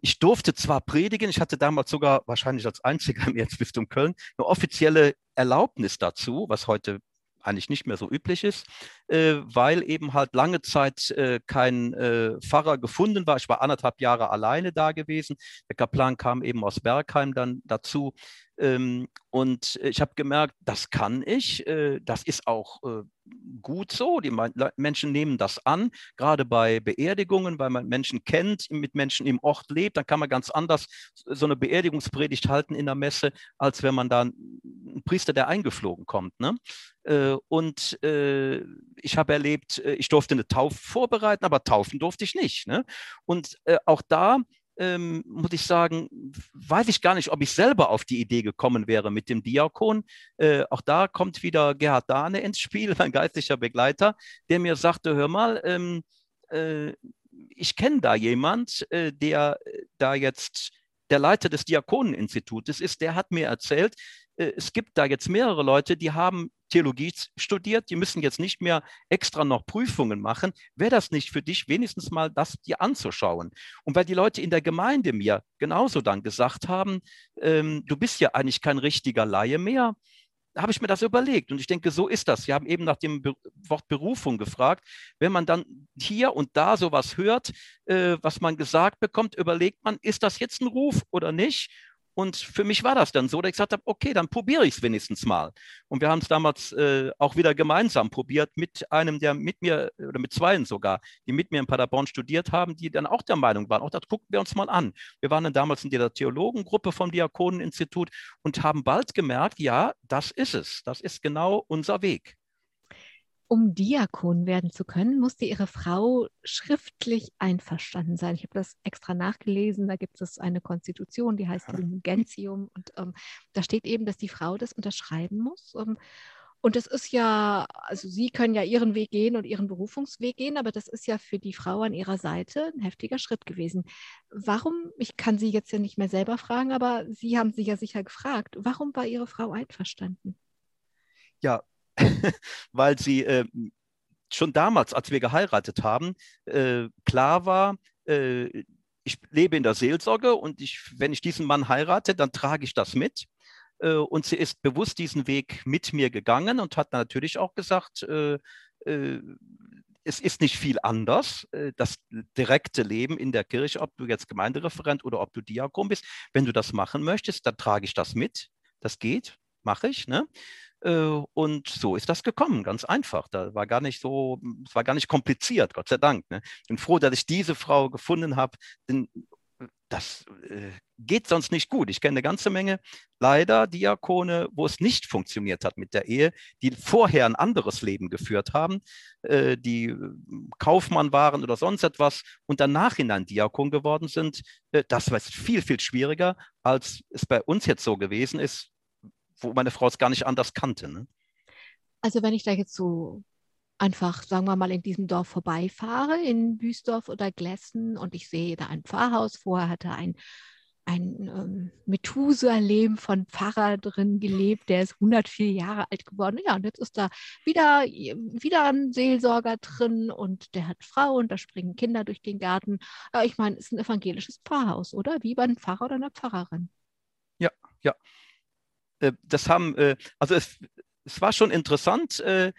C: ich durfte zwar predigen, ich hatte damals sogar wahrscheinlich als einziger im Erzbistum Köln eine offizielle Erlaubnis dazu, was heute eigentlich nicht mehr so üblich ist, äh, weil eben halt lange Zeit äh, kein äh, Pfarrer gefunden war. Ich war anderthalb Jahre alleine da gewesen. Der Kaplan kam eben aus Bergheim dann dazu. Ähm, und ich habe gemerkt, das kann ich, das ist auch gut so. Die Menschen nehmen das an, gerade bei Beerdigungen, weil man Menschen kennt, mit Menschen im Ort lebt. Dann kann man ganz anders so eine Beerdigungspredigt halten in der Messe, als wenn man da einen Priester, der eingeflogen kommt. Ne? Äh, und ich habe erlebt, ich durfte eine Taufe vorbereiten, aber taufen durfte ich nicht. Ne? Und auch da ähm, muss ich sagen, weiß ich gar nicht, ob ich selber auf die Idee gekommen wäre mit dem Diakon. Äh, auch da kommt wieder Gerhard Dahne ins Spiel, [laughs] mein geistlicher Begleiter, der mir sagte, hör mal, ähm, äh, ich kenne da jemand, äh, der äh, da jetzt der Leiter des Diakoneninstitutes ist, der hat mir erzählt, äh, es gibt da jetzt mehrere Leute, die haben Theologie studiert, die müssen jetzt nicht mehr extra noch Prüfungen machen. Wäre das nicht für dich wenigstens mal das dir anzuschauen? Und weil die Leute in der Gemeinde mir genauso dann gesagt haben, ähm, du bist ja eigentlich kein richtiger Laie mehr, habe ich mir das überlegt. Und ich denke, so ist das. Sie haben eben nach dem Be Wort Berufung gefragt. Wenn man dann hier und da sowas hört, äh, was man gesagt bekommt, überlegt man, ist das jetzt ein Ruf oder nicht? Und für mich war das dann so, dass ich gesagt habe, okay, dann probiere ich es wenigstens mal. Und wir haben es damals äh, auch wieder gemeinsam probiert mit einem, der mit mir, oder mit zweien sogar, die mit mir in Paderborn studiert haben, die dann auch der Meinung waren, auch das gucken wir uns mal an. Wir waren dann damals in der Theologengruppe vom Diakoneninstitut und haben bald gemerkt, ja, das ist es. Das ist genau unser Weg
B: um Diakon werden zu können, musste ihre Frau schriftlich einverstanden sein. Ich habe das extra nachgelesen. Da gibt es eine Konstitution, die heißt Gentium. Und ähm, da steht eben, dass die Frau das unterschreiben muss. Ähm, und das ist ja, also Sie können ja Ihren Weg gehen und Ihren Berufungsweg gehen, aber das ist ja für die Frau an Ihrer Seite ein heftiger Schritt gewesen. Warum, ich kann Sie jetzt ja nicht mehr selber fragen, aber Sie haben sich ja sicher gefragt, warum war Ihre Frau einverstanden?
C: Ja, [laughs] weil sie äh, schon damals, als wir geheiratet haben, äh, klar war, äh, ich lebe in der Seelsorge und ich, wenn ich diesen Mann heirate, dann trage ich das mit. Äh, und sie ist bewusst diesen Weg mit mir gegangen und hat natürlich auch gesagt, äh, äh, es ist nicht viel anders, das direkte Leben in der Kirche, ob du jetzt Gemeindereferent oder ob du Diakon bist. Wenn du das machen möchtest, dann trage ich das mit. Das geht, mache ich. Ne? Äh, und so ist das gekommen, ganz einfach. Da war gar nicht so, es war gar nicht kompliziert, Gott sei Dank. Ne? Ich bin froh, dass ich diese Frau gefunden habe, denn äh, das äh, geht sonst nicht gut. Ich kenne eine ganze Menge leider Diakone, wo es nicht funktioniert hat mit der Ehe, die vorher ein anderes Leben geführt haben, äh, die äh, Kaufmann waren oder sonst etwas und dann nachhinein Diakon geworden sind. Äh, das war viel, viel schwieriger, als es bei uns jetzt so gewesen ist wo meine Frau es gar nicht anders kannte. Ne?
B: Also wenn ich da jetzt so einfach, sagen wir mal, in diesem Dorf vorbeifahre, in Büsdorf oder Glessen und ich sehe da ein Pfarrhaus, vorher hatte ein ein ähm, Methusalem von Pfarrer drin gelebt, der ist 104 Jahre alt geworden. Ja, und jetzt ist da wieder, wieder ein Seelsorger drin und der hat Frau und da springen Kinder durch den Garten. Ja, ich meine, es ist ein evangelisches Pfarrhaus, oder? Wie bei einem Pfarrer oder einer Pfarrerin.
C: Ja, ja. Äh, das haben, äh, also es, es war schon interessant, äh,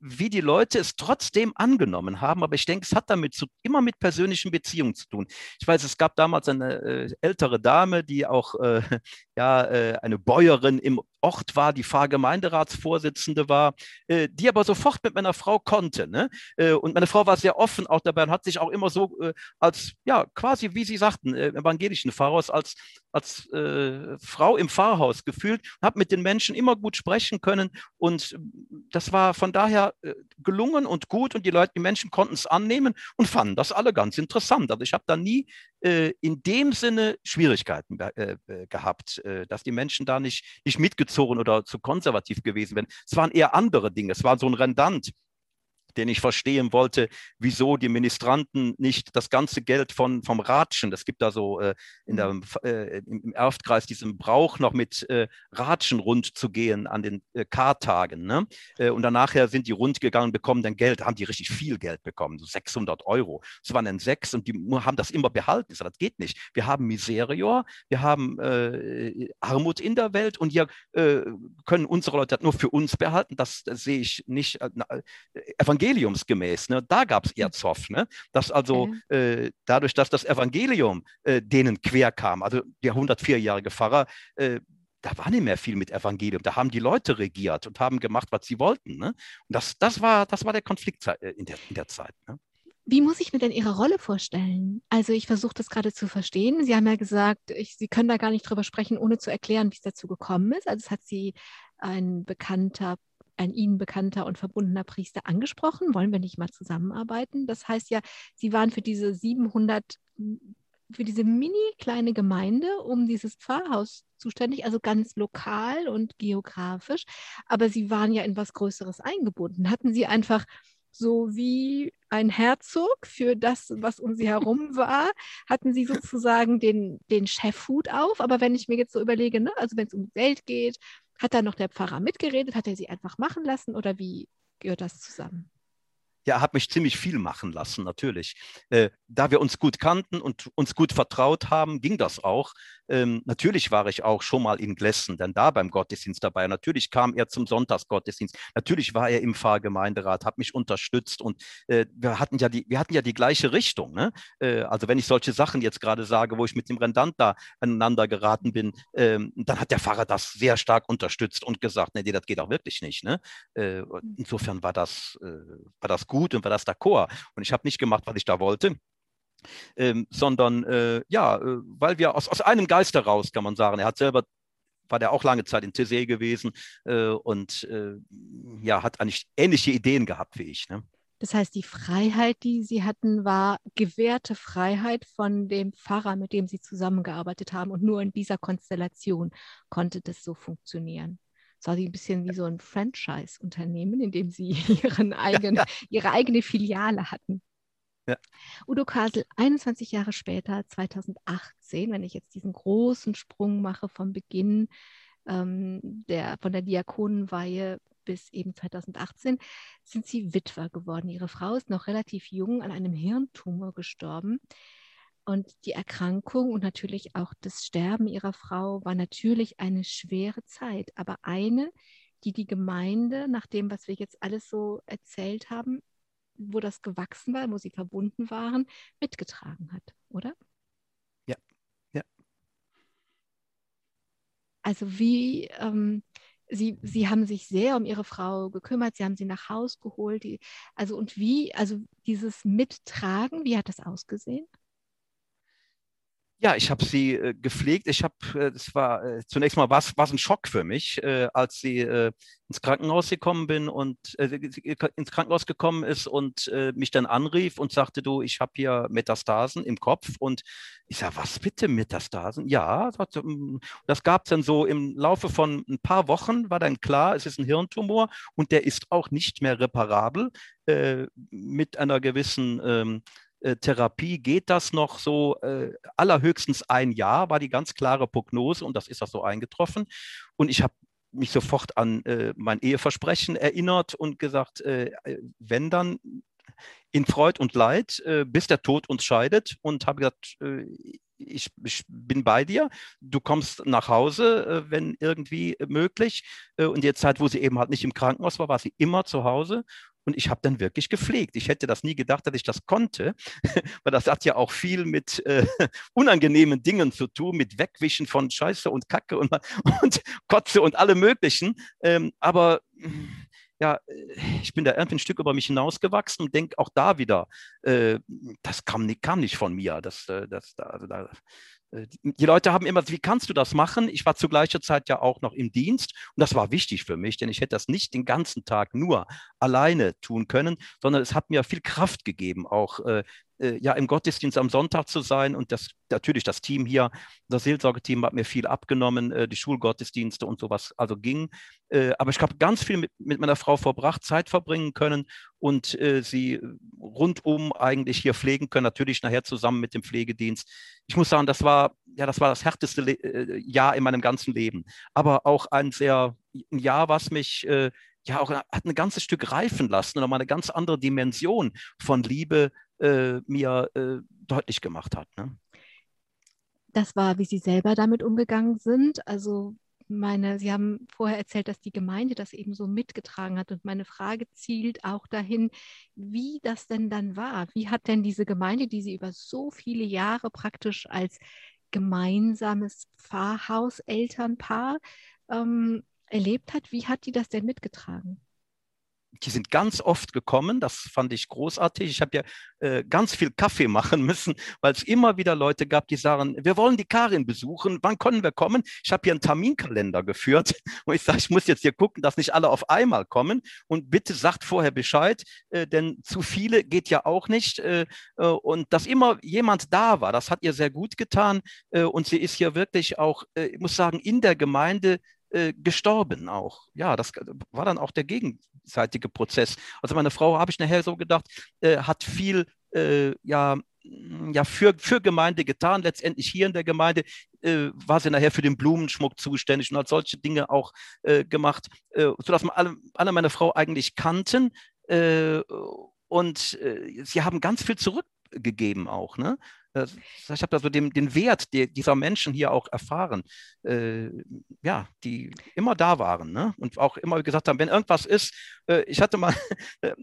C: wie die Leute es trotzdem angenommen haben, aber ich denke, es hat damit zu, immer mit persönlichen Beziehungen zu tun. Ich weiß, es gab damals eine ältere Dame, die auch [laughs] ja, eine Bäuerin im Ort war, die Pfarrgemeinderatsvorsitzende war, äh, die aber sofort mit meiner Frau konnte. Ne? Äh, und meine Frau war sehr offen auch dabei und hat sich auch immer so äh, als, ja, quasi, wie Sie sagten, äh, evangelischen Pfarrhaus, als, als äh, Frau im Pfarrhaus gefühlt, hat mit den Menschen immer gut sprechen können. Und das war von daher äh, gelungen und gut und die Leute, die Menschen konnten es annehmen und fanden das alle ganz interessant. Also ich habe da nie in dem Sinne Schwierigkeiten gehabt, dass die Menschen da nicht, nicht mitgezogen oder zu konservativ gewesen wären. Es waren eher andere Dinge. Es war so ein Rendant den ich verstehen wollte, wieso die Ministranten nicht das ganze Geld von, vom Ratschen, das gibt da so äh, in der, mhm. äh, im Erftkreis diesen Brauch, noch mit äh, Ratschen rund zu gehen an den äh, Kartagen. Ne? Äh, und danach sind die rund gegangen, bekommen dann Geld, haben die richtig viel Geld bekommen, so 600 Euro. Es waren dann sechs und die haben das immer behalten. Ich sage, das geht nicht. Wir haben Miserior, wir haben äh, Armut in der Welt und hier können unsere Leute das nur für uns behalten. Das, das sehe ich nicht. Evangelium evangeliumsgemäß. Ne? Da gab es hm. Erzhoff. Ne? Dass also äh, dadurch, dass das Evangelium äh, denen quer kam, also der 104-jährige Pfarrer, äh, da war nicht mehr viel mit Evangelium. Da haben die Leute regiert und haben gemacht, was sie wollten. Ne? Und das, das, war, das war der Konflikt äh, in der, in der Zeit. Ne?
B: Wie muss ich mir denn Ihre Rolle vorstellen? Also ich versuche das gerade zu verstehen. Sie haben ja gesagt, ich, Sie können da gar nicht drüber sprechen, ohne zu erklären, wie es dazu gekommen ist. Also es hat Sie ein bekannter ein Ihnen bekannter und verbundener Priester angesprochen. Wollen wir nicht mal zusammenarbeiten? Das heißt ja, Sie waren für diese 700, für diese mini kleine Gemeinde um dieses Pfarrhaus zuständig, also ganz lokal und geografisch. Aber Sie waren ja in was Größeres eingebunden. Hatten Sie einfach so wie ein Herzog für das, was um sie herum [laughs] war, hatten sie sozusagen den, den Chefhut auf. Aber wenn ich mir jetzt so überlege, ne, also wenn es um Geld geht hat da noch der Pfarrer mitgeredet? Hat er sie einfach machen lassen oder wie gehört das zusammen?
C: Ja, er hat mich ziemlich viel machen lassen, natürlich. Äh, da wir uns gut kannten und uns gut vertraut haben, ging das auch. Ähm, natürlich war ich auch schon mal in Glessen, denn da beim Gottesdienst dabei. Natürlich kam er zum Sonntagsgottesdienst. Natürlich war er im Pfarrgemeinderat, hat mich unterstützt und äh, wir, hatten ja die, wir hatten ja die gleiche Richtung. Ne? Äh, also wenn ich solche Sachen jetzt gerade sage, wo ich mit dem Rendant da aneinander geraten bin, ähm, dann hat der Pfarrer das sehr stark unterstützt und gesagt, nee, das geht auch wirklich nicht. Ne? Äh, insofern war das, äh, war das gut und war das d'accord. Und ich habe nicht gemacht, was ich da wollte ähm, sondern äh, ja, äh, weil wir aus, aus einem Geist heraus, kann man sagen, er hat selber war der auch lange Zeit in Tessé gewesen äh, und äh, ja, hat eigentlich ähnliche Ideen gehabt wie ich. Ne?
B: Das heißt, die Freiheit, die Sie hatten, war gewährte Freiheit von dem Pfarrer, mit dem Sie zusammengearbeitet haben. Und nur in dieser Konstellation konnte das so funktionieren. Es war ein bisschen wie so ein Franchise-Unternehmen, in dem Sie [laughs] ihren [laughs] eigenen, ja, ja. Ihre eigene Filiale hatten. Ja. Udo Kasel, 21 Jahre später, 2018, wenn ich jetzt diesen großen Sprung mache vom Beginn ähm, der, von der Diakonenweihe bis eben 2018, sind Sie Witwer geworden. Ihre Frau ist noch relativ jung an einem Hirntumor gestorben. Und die Erkrankung und natürlich auch das Sterben ihrer Frau war natürlich eine schwere Zeit, aber eine, die die Gemeinde, nach dem, was wir jetzt alles so erzählt haben, wo das gewachsen war, wo sie verbunden waren, mitgetragen hat, oder?
C: Ja, ja.
B: Also wie, ähm, Sie, Sie haben sich sehr um Ihre Frau gekümmert, Sie haben sie nach Haus geholt. Die, also und wie, also dieses Mittragen, wie hat das ausgesehen?
C: Ja, ich habe sie äh, gepflegt. Ich habe, äh, das war äh, zunächst mal was, was ein Schock für mich, äh, als sie äh, ins Krankenhaus gekommen bin und äh, ins Krankenhaus gekommen ist und mich dann anrief und sagte, du, ich habe hier Metastasen im Kopf und ich sage, was bitte Metastasen? Ja, das gab es dann so im Laufe von ein paar Wochen war dann klar, es ist ein Hirntumor und der ist auch nicht mehr reparabel mit einer gewissen ähm, äh, Therapie geht das noch so äh, allerhöchstens ein Jahr, war die ganz klare Prognose und das ist auch so eingetroffen. Und ich habe mich sofort an äh, mein Eheversprechen erinnert und gesagt, äh, wenn dann in Freud und Leid, äh, bis der Tod uns scheidet und habe gesagt, äh, ich, ich, bin bei dir, du kommst nach Hause, wenn irgendwie möglich. Und der Zeit, wo sie eben halt nicht im Krankenhaus war, war sie immer zu Hause und ich habe dann wirklich gepflegt. Ich hätte das nie gedacht, dass ich das konnte, [laughs] weil das hat ja auch viel mit äh, [laughs] unangenehmen Dingen zu tun, mit Wegwischen von Scheiße und Kacke und, [laughs] und Kotze und alle möglichen. Ähm, aber ja, ich bin da irgendwie ein Stück über mich hinausgewachsen und denke auch da wieder, äh, das kam nicht, kam nicht von mir. Das, äh, das, also da, äh, die Leute haben immer, wie kannst du das machen? Ich war zu gleicher Zeit ja auch noch im Dienst und das war wichtig für mich, denn ich hätte das nicht den ganzen Tag nur alleine tun können, sondern es hat mir viel Kraft gegeben, auch äh, ja im Gottesdienst am Sonntag zu sein und das natürlich das Team hier, das Seelsorgeteam hat mir viel abgenommen, äh, die Schulgottesdienste und sowas also ging. Äh, aber ich habe ganz viel mit, mit meiner Frau verbracht, Zeit verbringen können und äh, sie rundum eigentlich hier pflegen können, natürlich nachher zusammen mit dem Pflegedienst. Ich muss sagen, das war ja das war das härteste Le äh, Jahr in meinem ganzen Leben, aber auch ein sehr ein Jahr, was mich äh, ja auch hat ein ganzes Stück reifen lassen und nochmal eine ganz andere Dimension von Liebe äh, mir äh, deutlich gemacht hat. Ne?
B: Das war, wie Sie selber damit umgegangen sind. Also meine, Sie haben vorher erzählt, dass die Gemeinde das eben so mitgetragen hat. Und meine Frage zielt auch dahin, wie das denn dann war. Wie hat denn diese Gemeinde, die Sie über so viele Jahre praktisch als gemeinsames Pfarrhauselternpaar ähm, erlebt hat, wie hat die das denn mitgetragen?
C: Die sind ganz oft gekommen, das fand ich großartig. Ich habe ja äh, ganz viel Kaffee [laughs] machen müssen, weil es immer wieder Leute gab, die sagen, wir wollen die Karin besuchen, wann können wir kommen? Ich habe hier einen Terminkalender geführt [laughs] und ich sage, ich muss jetzt hier gucken, dass nicht alle auf einmal kommen und bitte sagt vorher Bescheid, äh, denn zu viele geht ja auch nicht. Äh, äh und dass immer jemand da war, das hat ihr sehr gut getan äh, und sie ist hier wirklich auch, äh, ich muss sagen, in der Gemeinde äh, gestorben auch. Ja, das war dann auch der gegenseitige Prozess. Also meine Frau, habe ich nachher so gedacht, äh, hat viel äh, ja, ja, für, für Gemeinde getan. Letztendlich hier in der Gemeinde äh, war sie nachher für den Blumenschmuck zuständig und hat solche Dinge auch äh, gemacht, äh, sodass man alle, alle meine Frau eigentlich kannten. und sie haben ganz viel zurückgegeben auch. Ne? Ich habe da so den, den Wert der, dieser Menschen hier auch erfahren, äh, ja, die immer da waren ne? und auch immer gesagt haben, wenn irgendwas ist, äh, ich hatte mal, [laughs] äh,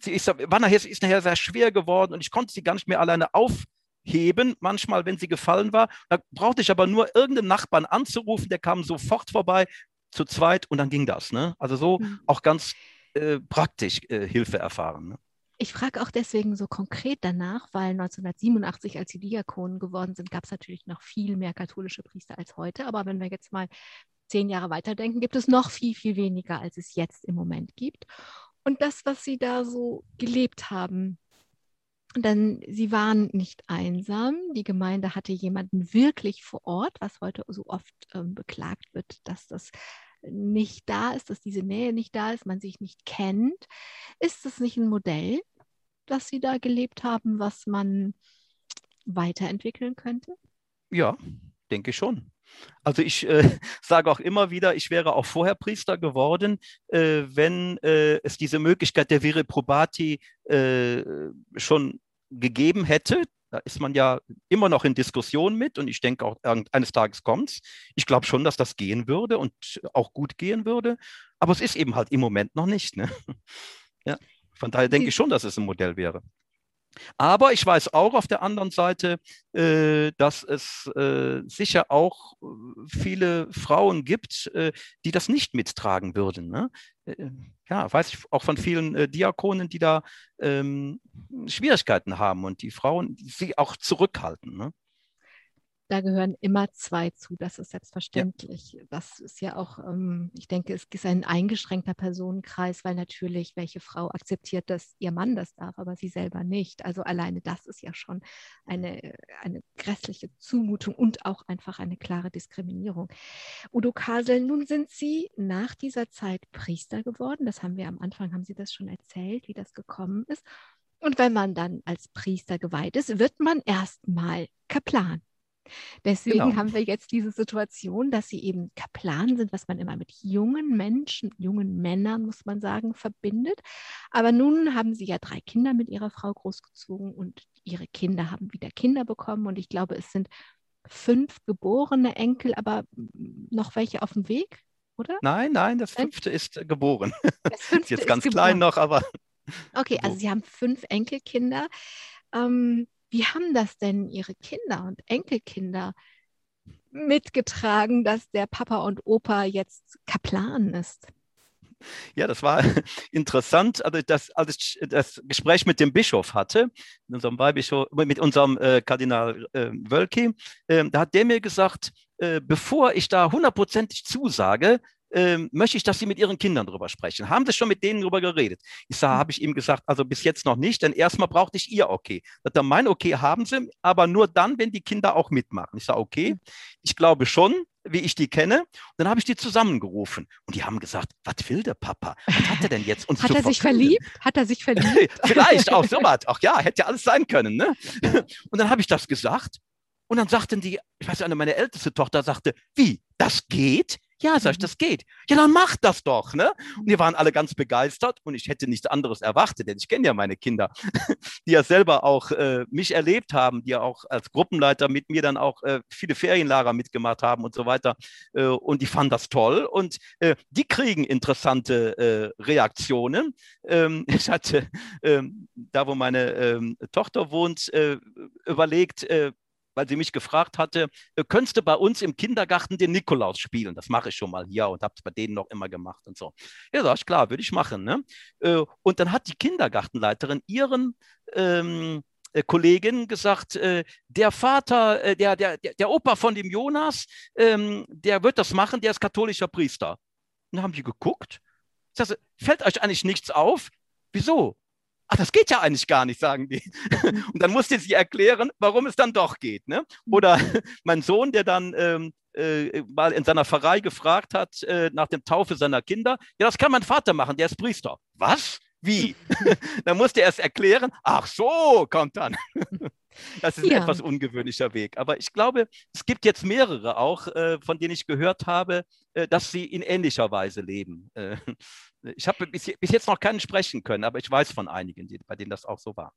C: sie ist, war nachher, ist nachher sehr schwer geworden und ich konnte sie gar nicht mehr alleine aufheben, manchmal, wenn sie gefallen war. Da brauchte ich aber nur irgendeinen Nachbarn anzurufen, der kam sofort vorbei, zu zweit und dann ging das. Ne? Also so mhm. auch ganz äh, praktisch äh, Hilfe erfahren. Ne?
B: Ich frage auch deswegen so konkret danach, weil 1987, als sie Diakonen geworden sind, gab es natürlich noch viel mehr katholische Priester als heute. Aber wenn wir jetzt mal zehn Jahre weiterdenken, gibt es noch viel, viel weniger, als es jetzt im Moment gibt. Und das, was sie da so gelebt haben, denn sie waren nicht einsam. Die Gemeinde hatte jemanden wirklich vor Ort, was heute so oft ähm, beklagt wird, dass das nicht da ist, dass diese Nähe nicht da ist, man sich nicht kennt. Ist das nicht ein Modell, das Sie da gelebt haben, was man weiterentwickeln könnte?
C: Ja, denke schon. Also ich äh, [laughs] sage auch immer wieder, ich wäre auch vorher Priester geworden, äh, wenn äh, es diese Möglichkeit der Vire Probati äh, schon gegeben hätte. Da ist man ja immer noch in Diskussion mit und ich denke auch, eines Tages kommt es. Ich glaube schon, dass das gehen würde und auch gut gehen würde, aber es ist eben halt im Moment noch nicht. Ne? [laughs] Ja. Von daher denke ich schon, dass es ein Modell wäre. Aber ich weiß auch auf der anderen Seite, äh, dass es äh, sicher auch äh, viele Frauen gibt, die das nicht mittragen würden. Ne? Ja, weiß ich auch von vielen Diakonen, die da ähm, Schwierigkeiten haben und die Frauen sie auch zurückhalten.
B: Da gehören immer zwei zu, das ist selbstverständlich. Ja. Das ist ja auch, ähm, ich denke, es ist ein eingeschränkter Personenkreis, weil natürlich welche Frau akzeptiert, dass ihr Mann das darf, aber sie selber nicht. Also alleine das ist ja schon eine, eine grässliche Zumutung und auch einfach eine klare Diskriminierung. Udo Kasel, nun sind Sie nach dieser Zeit Priester geworden. Das haben wir am Anfang, haben Sie das schon erzählt, wie das gekommen ist. Und wenn man dann als Priester geweiht ist, wird man erstmal Kaplan. Deswegen genau. haben wir jetzt diese Situation, dass sie eben Kaplan sind, was man immer mit jungen Menschen, jungen Männern, muss man sagen, verbindet. Aber nun haben sie ja drei Kinder mit ihrer Frau großgezogen und ihre Kinder haben wieder Kinder bekommen. Und ich glaube, es sind fünf geborene Enkel, aber noch welche auf dem Weg, oder?
C: Nein, nein, das fünfte ist äh, geboren. Das [laughs] fünfte ist jetzt ganz ist klein noch, aber.
B: Okay, also sie haben fünf Enkelkinder. Ähm, wie haben das denn Ihre Kinder und Enkelkinder mitgetragen, dass der Papa und Opa jetzt Kaplan ist?
C: Ja, das war [laughs] interessant. Also das, als ich das Gespräch mit dem Bischof hatte, mit unserem Weihbischof, mit unserem äh, Kardinal äh, Wölki, äh, da hat der mir gesagt, äh, bevor ich da hundertprozentig zusage, ähm, möchte ich, dass Sie mit Ihren Kindern drüber sprechen. Haben Sie schon mit denen drüber geredet? Ich sage, habe ich ihm gesagt, also bis jetzt noch nicht, denn erstmal brauchte ich Ihr Okay. Er, mein Okay haben Sie, aber nur dann, wenn die Kinder auch mitmachen. Ich sage, okay, ich glaube schon, wie ich die kenne. Und dann habe ich die zusammengerufen und die haben gesagt, was will der Papa? Was hat er denn jetzt uns
B: Hat er sich verliebt? Hat er sich [laughs] verliebt?
C: Vielleicht auch so was. Ach ja, hätte ja alles sein können. Ne? Und dann habe ich das gesagt und dann sagten die, ich weiß nicht, meine älteste Tochter sagte, wie, das geht? Ja, sag ich, das geht. Ja, dann mach das doch, ne? Und wir waren alle ganz begeistert und ich hätte nichts anderes erwartet, denn ich kenne ja meine Kinder, [laughs] die ja selber auch äh, mich erlebt haben, die ja auch als Gruppenleiter mit mir dann auch äh, viele Ferienlager mitgemacht haben und so weiter. Äh, und die fanden das toll und äh, die kriegen interessante äh, Reaktionen. Ähm, [laughs] ich hatte ähm, da, wo meine ähm, Tochter wohnt, äh, überlegt, weil sie mich gefragt hatte, äh, könntest du bei uns im Kindergarten den Nikolaus spielen? Das mache ich schon mal hier und habe es bei denen noch immer gemacht und so. Ja, sag ich, klar, würde ich machen. Ne? Äh, und dann hat die Kindergartenleiterin ihren ähm, äh, Kollegin gesagt, der Vater, der, der, der Opa von dem Jonas, ähm, der wird das machen, der ist katholischer Priester. Und dann haben die geguckt. Ich sage, fällt euch eigentlich nichts auf? Wieso? Ach, das geht ja eigentlich gar nicht, sagen die. Mhm. [laughs] Und dann musste sie erklären, warum es dann doch geht. Ne? Mhm. Oder [laughs] mein Sohn, der dann ähm, äh, mal in seiner Pfarrei gefragt hat äh, nach dem Taufe seiner Kinder, ja, das kann mein Vater machen, der ist Priester. Was? Wie? [laughs] dann musste er es erklären, ach so, kommt dann. Das ist ja. ein etwas ungewöhnlicher Weg. Aber ich glaube, es gibt jetzt mehrere auch, äh, von denen ich gehört habe, äh, dass sie in ähnlicher Weise leben. Äh, ich habe bis, bis, jetzt noch keinen sprechen können, aber ich weiß von einigen, die, bei denen das auch so war.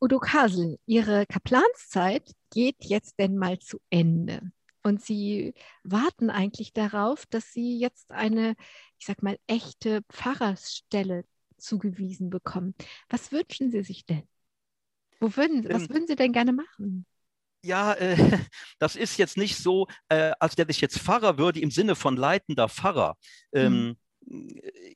B: Udo Kasel, Ihre Kaplanszeit geht jetzt denn mal zu Ende. Und Sie warten eigentlich darauf, dass Sie jetzt eine, ich sag mal, echte Pfarrersstelle zugewiesen bekommen. Was wünschen Sie sich denn? Wo würden, was ähm, würden Sie denn gerne machen?
C: Ja, äh, [laughs] das ist jetzt nicht so, äh, als der ich jetzt Pfarrer würde im Sinne von leitender Pfarrer. Ähm, mhm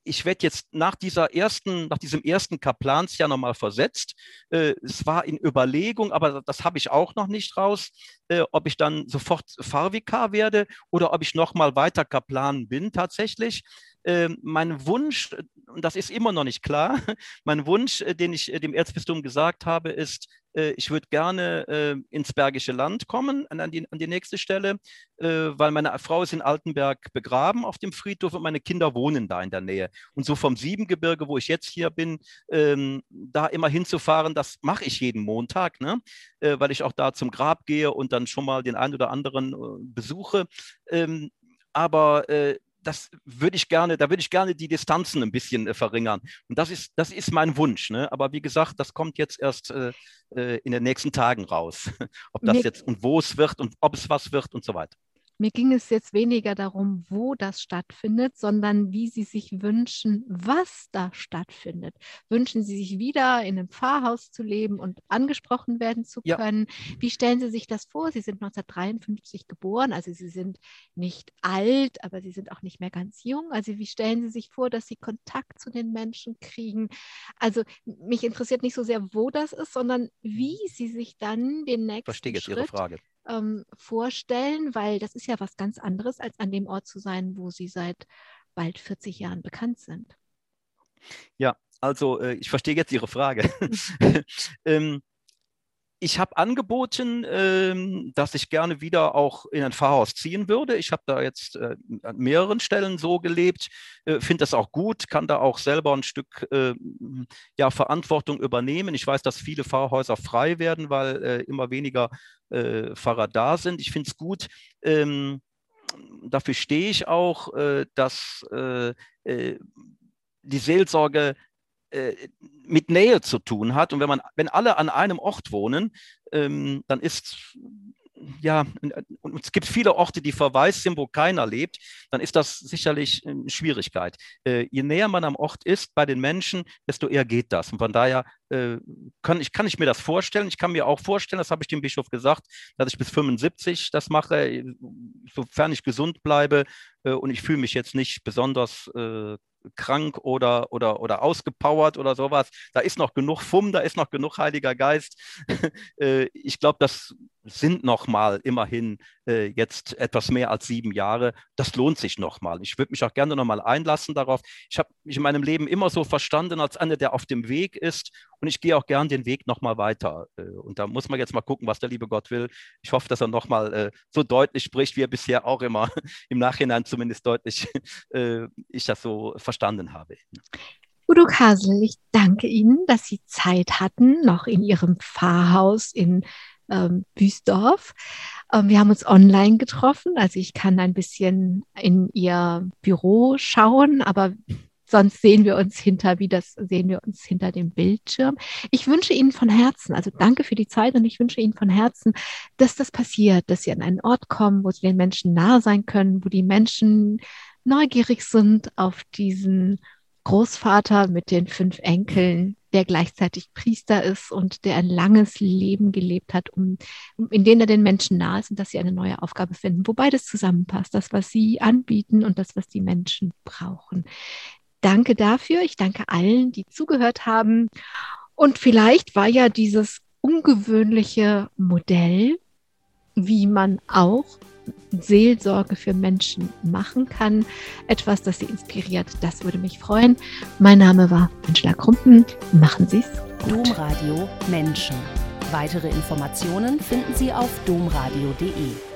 C: ich werde jetzt nach dieser ersten, nach diesem ersten Kaplansjahr nochmal versetzt. Äh, es war in Überlegung, aber das habe ich auch noch nicht raus, äh, ob ich dann sofort Pfarrvikar werde oder ob ich nochmal weiter Kaplan bin tatsächlich. Äh, mein Wunsch, und das ist immer noch nicht klar, [laughs] mein Wunsch, äh, den ich äh, dem Erzbistum gesagt habe, ist, äh, ich würde gerne ins Bergische Land kommen, an die, an die nächste Stelle, weil meine Frau ist in Altenberg begraben auf dem Friedhof und meine Kinder wohnen da in der Nähe. Und so vom Siebengebirge, wo ich jetzt hier bin, ähm, da immer hinzufahren, das mache ich jeden Montag, ne? weil ich auch da zum Grab gehe und dann schon mal den einen oder anderen besuche. Ähm, aber das würde ich gerne, da würde ich gerne die Distanzen ein bisschen äh, verringern. Und das ist, das ist mein Wunsch. Ne? Aber wie gesagt, das kommt jetzt erst äh, äh in den nächsten Tagen raus. [laughs] ob das jetzt und wo es wird und ob es was wird und so weiter.
B: Mir ging es jetzt weniger darum, wo das stattfindet, sondern wie Sie sich wünschen, was da stattfindet. Wünschen Sie sich wieder in einem Pfarrhaus zu leben und angesprochen werden zu können? Ja. Wie stellen Sie sich das vor? Sie sind 1953 geboren, also Sie sind nicht alt, aber Sie sind auch nicht mehr ganz jung. Also wie stellen Sie sich vor, dass Sie Kontakt zu den Menschen kriegen? Also mich interessiert nicht so sehr, wo das ist, sondern wie Sie sich dann den nächsten
C: Verstehe jetzt
B: Schritt
C: Ihre Frage
B: ähm, vorstellen, weil das ist ja was ganz anderes, als an dem Ort zu sein, wo Sie seit bald 40 Jahren bekannt sind.
C: Ja, also äh, ich verstehe jetzt Ihre Frage. [laughs] ähm, ich habe angeboten, ähm, dass ich gerne wieder auch in ein Pfarrhaus ziehen würde. Ich habe da jetzt äh, an mehreren Stellen so gelebt, äh, finde das auch gut, kann da auch selber ein Stück äh, ja, Verantwortung übernehmen. Ich weiß, dass viele Pfarrhäuser frei werden, weil äh, immer weniger äh, Pfarrer da sind. Ich finde es gut. Ähm, dafür stehe ich auch, äh, dass die Seelsorge mit Nähe zu tun hat. Und wenn man, wenn alle an einem Ort wohnen, ähm, dann ist ja, und es gibt viele Orte, die verwaist sind, wo keiner lebt, dann ist das sicherlich eine Schwierigkeit. Äh, je näher man am Ort ist bei den Menschen, desto eher geht das. Und von daher äh, kann, ich, kann ich mir das vorstellen. Ich kann mir auch vorstellen, das habe ich dem Bischof gesagt, dass ich bis 75 das mache, sofern ich gesund bleibe äh, und ich fühle mich jetzt nicht besonders äh, krank oder, oder, oder ausgepowert oder sowas. Da ist noch genug Fumm, da ist noch genug Heiliger Geist. [laughs] Äh, ich glaube, das sind nochmal immerhin äh, jetzt etwas mehr als sieben Jahre. Das lohnt sich nochmal. Ich würde mich auch gerne nochmal einlassen darauf. Ich habe mich in meinem Leben immer so verstanden als einer, der auf dem Weg ist und ich gehe auch gern den Weg nochmal weiter. Äh, und da muss man jetzt mal gucken, was der liebe Gott will. Ich hoffe, dass er nochmal äh, so deutlich spricht, wie er bisher auch immer [laughs] im Nachhinein zumindest deutlich [laughs] äh, ich das so verstanden habe.
B: Udo Kasel, ich danke Ihnen, dass Sie Zeit hatten, noch in Ihrem Pfarrhaus in ähm, Büsdorf. Ähm, wir haben uns online getroffen, also ich kann ein bisschen in Ihr Büro schauen, aber sonst sehen wir uns hinter, wie das sehen wir uns hinter dem Bildschirm. Ich wünsche Ihnen von Herzen, also danke für die Zeit und ich wünsche Ihnen von Herzen, dass das passiert, dass Sie an einen Ort kommen, wo Sie den Menschen nahe sein können, wo die Menschen neugierig sind auf diesen Großvater mit den fünf Enkeln, der gleichzeitig Priester ist und der ein langes Leben gelebt hat, um, in dem er den Menschen nahe ist und dass sie eine neue Aufgabe finden, wo beides zusammenpasst, das, was sie anbieten und das, was die Menschen brauchen. Danke dafür. Ich danke allen, die zugehört haben. Und vielleicht war ja dieses ungewöhnliche Modell, wie man auch Seelsorge für Menschen machen kann. Etwas, das Sie inspiriert, das würde mich freuen. Mein Name war Angela Krumpen. Machen Sie es.
D: Domradio Menschen. Weitere Informationen finden Sie auf domradio.de.